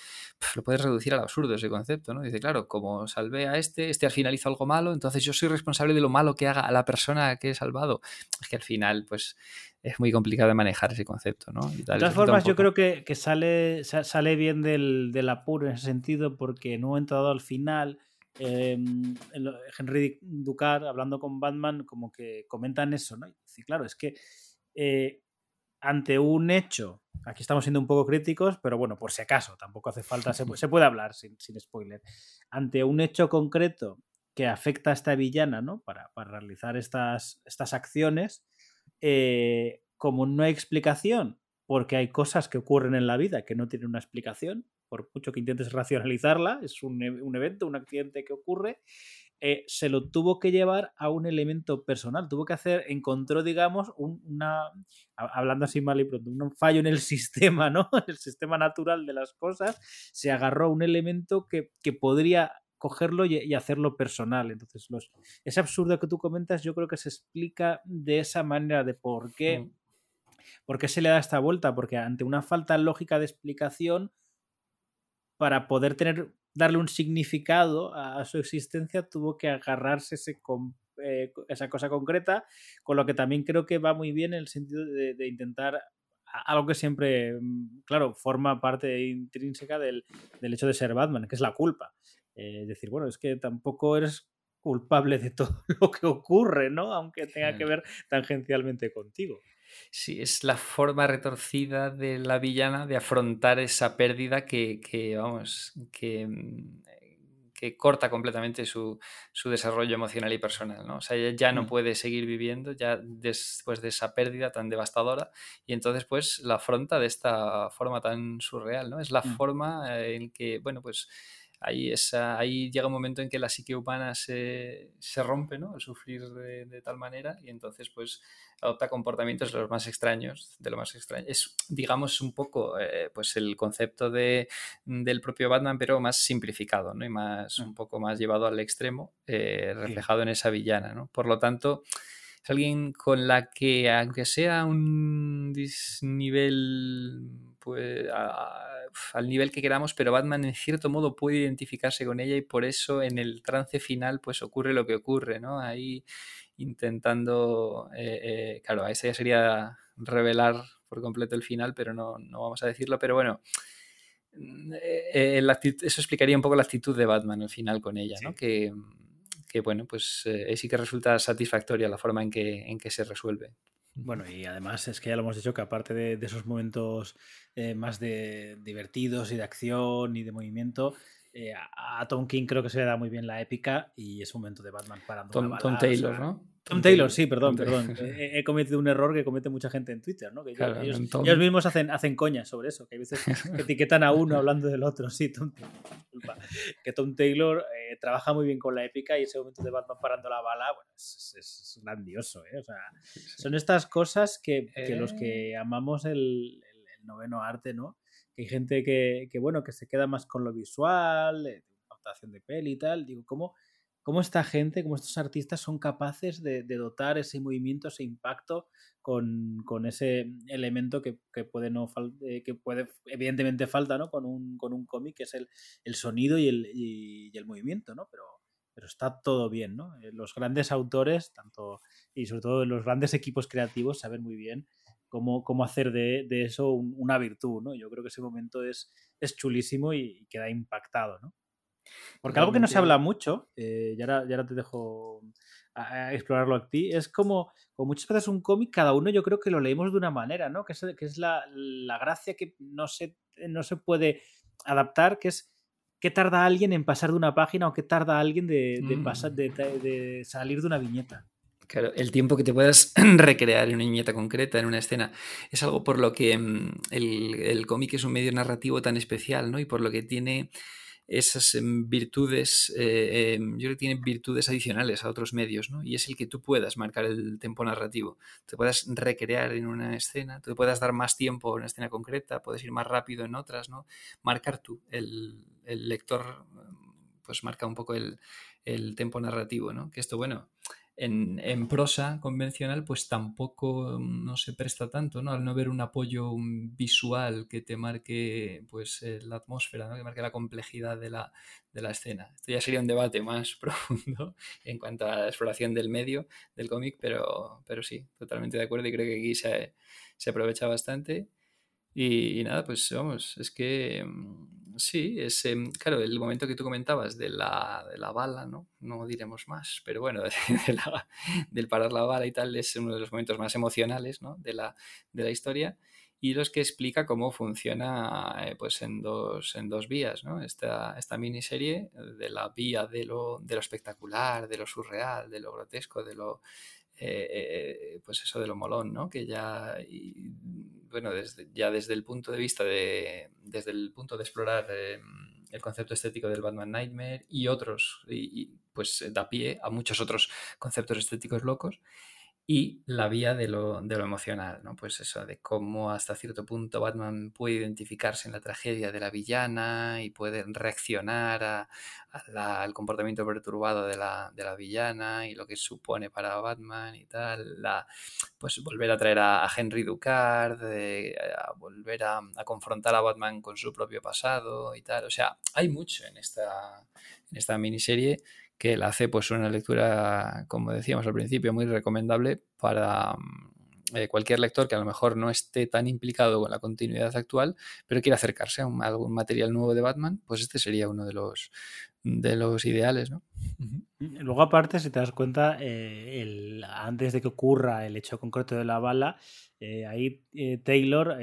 S4: lo puedes reducir al absurdo, ese concepto, ¿no? Dice, claro, como salvé a este, este al final hizo algo malo, entonces yo soy responsable de lo malo que haga a la persona que he salvado. Es que al final, pues es muy complicado de manejar ese concepto, ¿no?
S1: de todas formas, yo creo que, sale, sale bien del, del, apuro en ese sentido, porque en un momento dado al final, em, Henry Ducard, hablando con Batman, como que comentan eso, ¿no? Y claro, es que eh, ante un hecho, aquí estamos siendo un poco críticos, pero bueno, por si acaso, tampoco hace falta, se, puede hablar sin, spoiler, ante un hecho concreto que afecta a esta villana, ¿no? Para, para realizar estas, estas acciones, eh, como no hay explicación, porque hay cosas que ocurren en la vida que no tienen una explicación, por mucho que intentes racionalizarla, es un, e, evento, un accidente que ocurre, eh, se lo tuvo que llevar a un elemento personal, tuvo que hacer, encontró, digamos, una, hablando así mal y pronto, un fallo en el sistema, ¿no? el sistema natural de las cosas, se agarró a un elemento que, que podría cogerlo y, hacerlo personal. Entonces, los, ese absurdo que tú comentas, yo creo que se explica de esa manera de por qué, mm. Por qué se le da esta vuelta, porque ante una falta lógica de explicación, para poder tener, darle un significado a, su existencia, tuvo que agarrarse ese, eh, esa cosa concreta, con lo que también creo que va muy bien en el sentido de, intentar algo que siempre, mm, claro, forma parte intrínseca del, del, hecho de ser Batman, que es la culpa. Eh, decir, bueno, es que tampoco eres culpable de todo lo que ocurre, ¿no? Aunque tenga que ver tangencialmente contigo.
S4: Sí, es la forma retorcida de la villana de afrontar esa pérdida que, que vamos, que, mm, que corta completamente su, su, desarrollo emocional y personal, ¿no? O sea, ella ya no mm. puede seguir viviendo ya después de esa pérdida tan devastadora y entonces pues la afronta de esta forma tan surreal, ¿no? Es la mm. forma en que, bueno, pues ahí, esa, ahí llega un momento en que la psique humana se, se rompe, ¿no? Al sufrir de, tal manera y entonces pues adopta comportamientos de los más extraños, de lo más extraño. Es, digamos, un poco eh, pues el concepto de, del propio Batman, pero más simplificado, ¿no? Y más, un poco más llevado al extremo, eh, reflejado en esa villana, ¿no? Por lo tanto, es alguien con la que, aunque sea un nivel, pues al nivel que queramos, pero Batman en cierto modo puede identificarse con ella y por eso en el trance final pues ocurre lo que ocurre, ¿no? Ahí intentando, eh, eh, claro, a ese ya sería revelar por completo el final, pero no, no vamos a decirlo, pero bueno, mm, eh, eso explicaría un poco la actitud de Batman al final con ella, ¿no? Que, que, bueno, pues sí que resulta satisfactoria la forma en que, en que se resuelve.
S1: Bueno, y además es que ya lo hemos dicho que aparte de, esos momentos eh, más de divertidos y de acción y de movimiento, eh, a, Tom King creo que se le da muy bien la épica y es un momento de Batman parando
S4: Tom, Tom Taylor, ¿no?
S1: Tom Taylor, sí, perdón, perdón. He, cometido un error que comete mucha gente en Twitter, ¿no? Que ellos, mismos hacen, hacen coñas sobre eso, que hay veces que etiquetan a uno hablando del otro. Sí, Tom Taylor. Que Tom Taylor eh, trabaja muy bien con la épica y ese momento de Batman parando la bala, bueno, es, grandioso, ¿eh? O sea, son estas cosas que, los que eh. amamos el, noveno arte, ¿no? Que hay gente que, bueno, que se queda más con lo visual, adaptación de peli y tal. Digo, ¿cómo? Cómo esta gente, cómo estos artistas son capaces de, dotar ese movimiento, ese impacto con, ese elemento que, puede no eh, que puede evidentemente falta ¿no? con un, con un cómic, que es el, sonido y el, el movimiento, ¿no? Pero, pero está todo bien, ¿no? Eh, los grandes autores, tanto y sobre todo los grandes equipos creativos, saben muy bien cómo, cómo hacer de, eso una virtud, ¿no? Yo creo que ese momento es, es chulísimo y, y queda impactado, ¿no? Porque algo que no se habla mucho, eh, y, ahora, te dejo a, explorarlo a ti, es como, como muchas veces un cómic, cada uno yo creo que lo leemos de una manera, ¿no? Que es, que es la, gracia que no se, no se puede adaptar, que es qué tarda alguien en pasar de una página o qué tarda alguien de, pasar, mm. de, salir de una viñeta.
S4: Claro, el tiempo que te puedas recrear en una viñeta concreta, en una escena, es algo por lo que mm, el, el cómic es un medio narrativo tan especial, ¿no? Y por lo que tiene esas em, virtudes, eh, em, yo creo que tiene virtudes adicionales a otros medios, ¿no? Y es el que tú puedas marcar el tiempo narrativo, te puedas recrear en una escena, te puedas dar más tiempo en una escena concreta, puedes ir más rápido en otras, ¿no? Marcar tú, el, el lector, pues marca un poco el, el tiempo narrativo, ¿no? Que esto, bueno, en, prosa convencional, pues tampoco mm, no se presta tanto, ¿no? Al no ver un apoyo visual que te marque pues eh, la atmósfera, ¿no? Que marque la complejidad de la, de la escena. Esto ya sería un debate más profundo en cuanto a la exploración del medio del cómic, pero, pero sí, totalmente de acuerdo y creo que aquí se, se aprovecha bastante. Y, nada, pues vamos, es que mm, sí, es em, claro, el momento que tú comentabas de la, de la bala, ¿no? No diremos más, pero bueno, del parar la bala y tal es uno de los momentos más emocionales, ¿no? De la, de la historia y los que explica cómo funciona eh, pues en dos, en dos vías, ¿no? Esta, esta miniserie de la vía de lo, de lo espectacular, de lo surreal, de lo grotesco, de lo eh, eh, pues eso de lo molón, ¿no? Que ya, bueno, desde, ya desde el punto de vista de, desde el punto de explorar eh, el concepto estético del Batman Nightmare y otros, y, pues da pie a muchos otros conceptos estéticos locos y la vía de lo, de lo, emocional, ¿no? Pues eso, de cómo hasta cierto punto Batman puede identificarse en la tragedia de la villana y puede reaccionar al comportamiento perturbado de la, de la, villana y lo que supone para Batman y tal, la, pues volver a traer a, Henry Ducard, a volver a, a, confrontar a Batman con su propio pasado y tal, o sea, hay mucho en esta, en esta miniserie que la hace pues una lectura, como decíamos al principio, muy recomendable para mm, eh, cualquier lector que a lo mejor no esté tan implicado con la continuidad actual, pero quiere acercarse a, algún material nuevo de Batman, pues este sería uno de los, de los ideales.
S1: Luego, aparte, si te das cuenta, eh, antes de que ocurra el hecho concreto de la bala, eh, ahí Taylor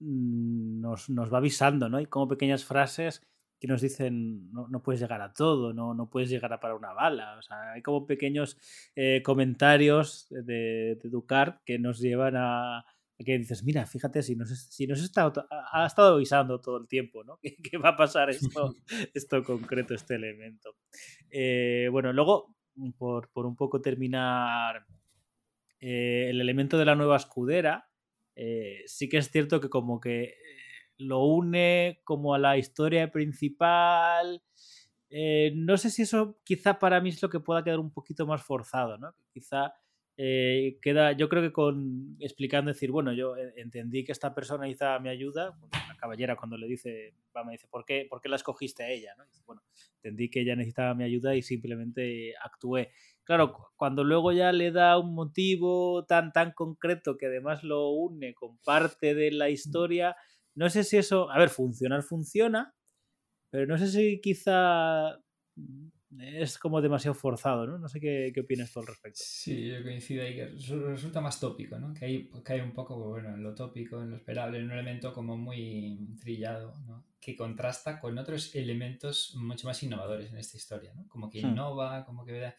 S1: mm, nos, nos, va avisando, ¿no? Hay como pequeñas frases que nos dicen no, no, puedes llegar a todo, no, no puedes llegar a para una bala. O sea, hay como pequeños eh, comentarios de, de Ducard que nos llevan a, que dices, mira, fíjate, si nos, si nos está, ha estado avisando todo el tiempo, ¿no? Que, va a pasar esto, esto concreto, este elemento. Eh, bueno, luego, por, por, un poco terminar eh, el elemento de la nueva escudera, sí que es cierto que como que lo une como a la historia principal. Eh, no sé si eso quizá para mí es lo que pueda quedar un poquito más forzado, ¿no? Quizá eh, queda, yo creo que con explicando, decir, bueno, yo entendí que esta persona necesitaba mi ayuda, la caballera cuando le dice, va, me dice, ¿por qué, ¿por qué la escogiste a ella? ¿no? bueno, entendí que ella necesitaba mi ayuda y simplemente actué. Claro, cuando luego ya le da un motivo tan, tan concreto que además lo une con parte de la historia, no sé si eso, a ver, funcionar funciona, pero no sé si quizá es como demasiado forzado, ¿no? No sé qué, qué opinas tú al respecto.
S4: Sí, yo coincido ahí que resulta más tópico, ¿no? Que hay, que hay un poco, bueno, en lo tópico, en lo esperable, en un elemento como muy trillado, ¿no? Que contrasta con otros elementos mucho más innovadores en esta historia, ¿no? Como que hmm. innova, como que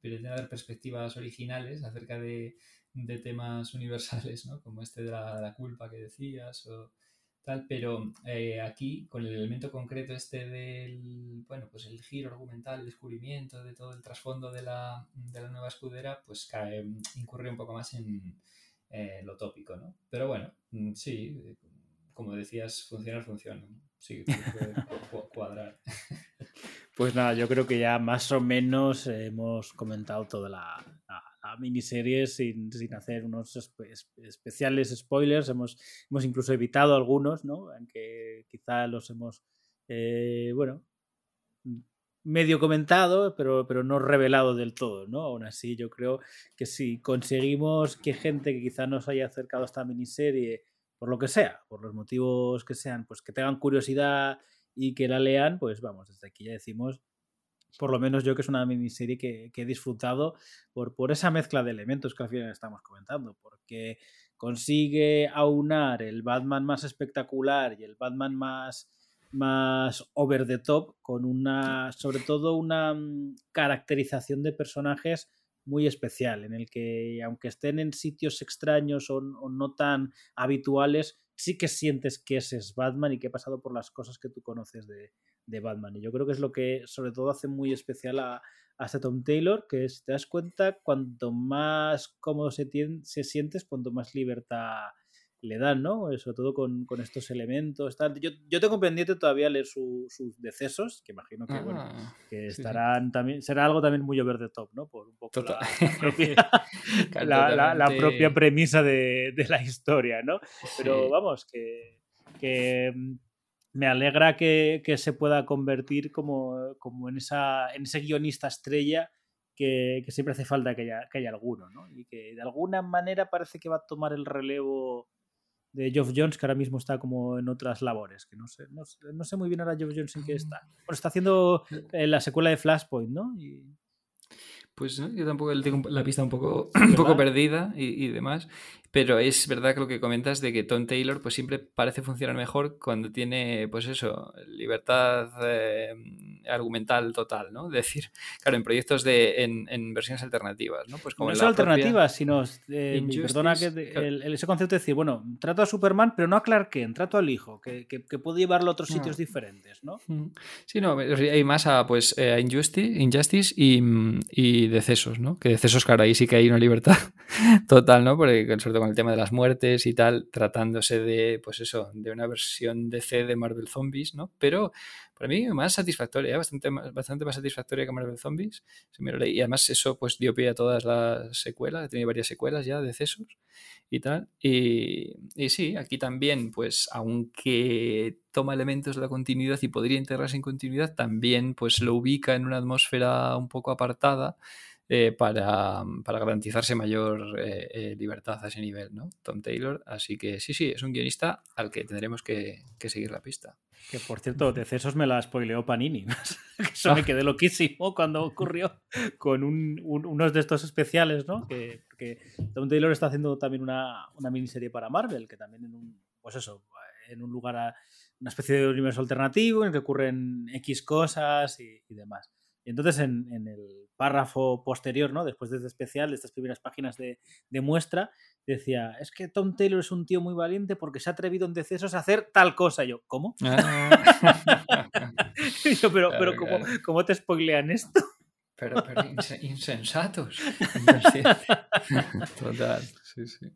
S4: pretende dar perspectivas originales acerca de, de temas universales, ¿no? Como este de la, la culpa que decías o tal, pero eh, aquí con el elemento concreto este del, bueno, pues el giro argumental, el descubrimiento de todo el trasfondo de la, de la nueva escudera, pues cae, incurre un poco más en eh, lo tópico, ¿no? Pero bueno, mm, sí, como decías, funcionar, funciona. Sí, puede cuadrar.
S1: Pues nada, yo creo que ya más o menos hemos comentado toda la, miniserie sin, sin, hacer unos especiales spoilers. Hemos, hemos incluso evitado algunos, ¿no? Aunque quizá los hemos, eh, bueno, medio comentado, pero, pero no revelado del todo, ¿no? Aún así, yo creo que si conseguimos que gente que quizá nos haya acercado a esta miniserie, por lo que sea, por los motivos que sean, pues que tengan curiosidad y que la lean, pues vamos, desde aquí ya decimos, por lo menos yo que es una miniserie que, que he disfrutado por, por esa mezcla de elementos que al final estamos comentando, porque consigue aunar el Batman más espectacular y el Batman más más over the top con una sobre todo una mm, caracterización de personajes muy especial en el que aunque estén en sitios extraños o, no tan habituales sí que sientes que ese es Batman y que ha pasado por las cosas que tú conoces de, de Batman. Y yo creo que es lo que sobre todo hace muy especial a, a este Tom Taylor, que si te das cuenta, cuanto más cómodo se, se sientes, cuanto más libertad le dan, ¿no? Eh, sobre todo con, con estos elementos. Tal. Yo, yo tengo pendiente todavía leer su, sus decesos, que imagino que, ah, bueno, que estarán sí. también, será algo también muy over the top, ¿no? Por un poco la, la, propia, la, la, propia, premisa de, de, la historia, ¿no? Pero sí. vamos, que, que mm, me alegra que, que, se pueda convertir como, como en, esa, en ese guionista estrella que, que, siempre hace falta que haya, que haya alguno, ¿no? Y que de alguna manera parece que va a tomar el relevo de Geoff Jones, que ahora mismo está como en otras labores, que no sé, no, no sé muy bien ahora Geoff Jones en qué está. Bueno, está haciendo eh, la secuela de Flashpoint, ¿no? Y...
S4: Pues ¿no? yo tampoco tengo la pista un poco, un poco perdida y, y, demás. Pero es verdad que lo que comentas de que Tom Taylor pues siempre parece funcionar mejor cuando tiene, pues eso, libertad eh, argumental total, ¿no? Es decir, claro, en proyectos de, en, en versiones alternativas, ¿no?
S1: Pues como no solo alternativas, sino, eh, perdona que el, el, ese concepto de decir, bueno, trato a Superman, pero no a Clark Kent, trato al hijo, que, que, que puede llevarlo a otros sitios no. diferentes, ¿no?
S4: Sí, no, hay más a, pues, a Injustice, Injustice y, y decesos, ¿no? Que decesos, claro, ahí sí que hay una libertad total, ¿no? Porque sobre todo el tema de las muertes y tal, tratándose de, pues eso, de una versión DC de Marvel Zombies, ¿no? Pero para mí más satisfactoria, ¿eh? bastante, más, bastante más satisfactoria que Marvel Zombies. Y además eso pues dio pie a todas las secuelas, he tenido varias secuelas ya de Cesos y tal. Y, y sí, aquí también, pues aunque toma elementos de la continuidad y podría integrarse en continuidad, también pues lo ubica en una atmósfera un poco apartada eh, para, para, garantizarse mayor eh, eh, libertad a ese nivel, ¿no? Tom Taylor. Así que sí, sí, es un guionista al que tendremos que, que seguir la pista.
S1: Que por cierto, de Cesos me la spoileó Panini. Eso me quedé loquísimo cuando ocurrió con un, un, unos de estos especiales, ¿no? Que, Tom Taylor está haciendo también una, una, miniserie para Marvel, que también en un, pues eso, en un lugar, a, una especie de universo alternativo en el que ocurren X cosas y, y demás. Y entonces en, en, el párrafo posterior, ¿no? después de este especial, de estas primeras páginas de, de, muestra, decía, es que Tom Taylor es un tío muy valiente porque se ha atrevido en decesos a hacer tal cosa. Y yo, ¿cómo? Ah. yo, pero, pero ¿cómo, ¿cómo, te spoilean esto?
S4: Pero, pero insensatos. Total, sí, sí.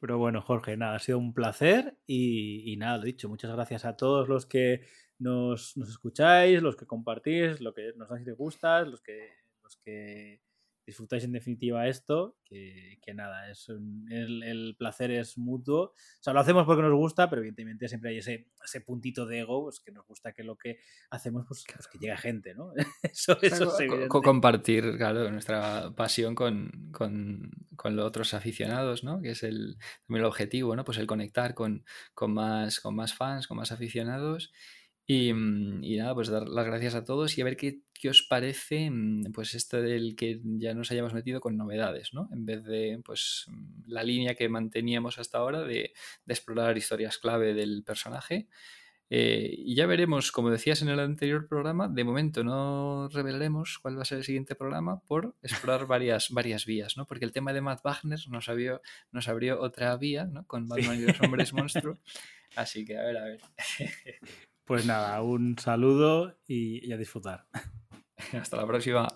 S1: Pero bueno, Jorge, nada, ha sido un placer y, y nada, lo dicho, muchas gracias a todos los que nos, nos, escucháis, los que compartís, lo que nos dais de gustas, los que, los que disfrutáis en definitiva esto, que, que nada, es un, el, el, placer es mutuo. O sea, lo hacemos porque nos gusta, pero evidentemente siempre hay ese, ese puntito de ego, pues, que nos gusta que lo que hacemos, pues, pues que llegue gente, ¿no?
S4: eso, eso es co compartir, claro, nuestra pasión con, con, con, los otros aficionados, ¿no? Que es el, el objetivo, ¿no? Pues el conectar con, con, más, con más fans, con más aficionados. Y, mm, y, nada, pues dar las gracias a todos y a ver qué, qué, os parece, mm, pues esto del que ya nos hayamos metido con novedades, ¿no? En vez de, pues, mm, la línea que manteníamos hasta ahora de, de explorar historias clave del personaje,
S5: Eh, y ya veremos, como decías en el anterior programa, de momento no revelaremos cuál va a ser el siguiente programa por explorar varias, varias vías, ¿no? Porque el tema de Matt Wagner nos abrió, nos abrió otra vía, ¿no? Con Batman y los hombres monstruo. Así que a ver, a ver.
S1: Pues nada, un saludo y, y a disfrutar.
S5: Hasta la próxima.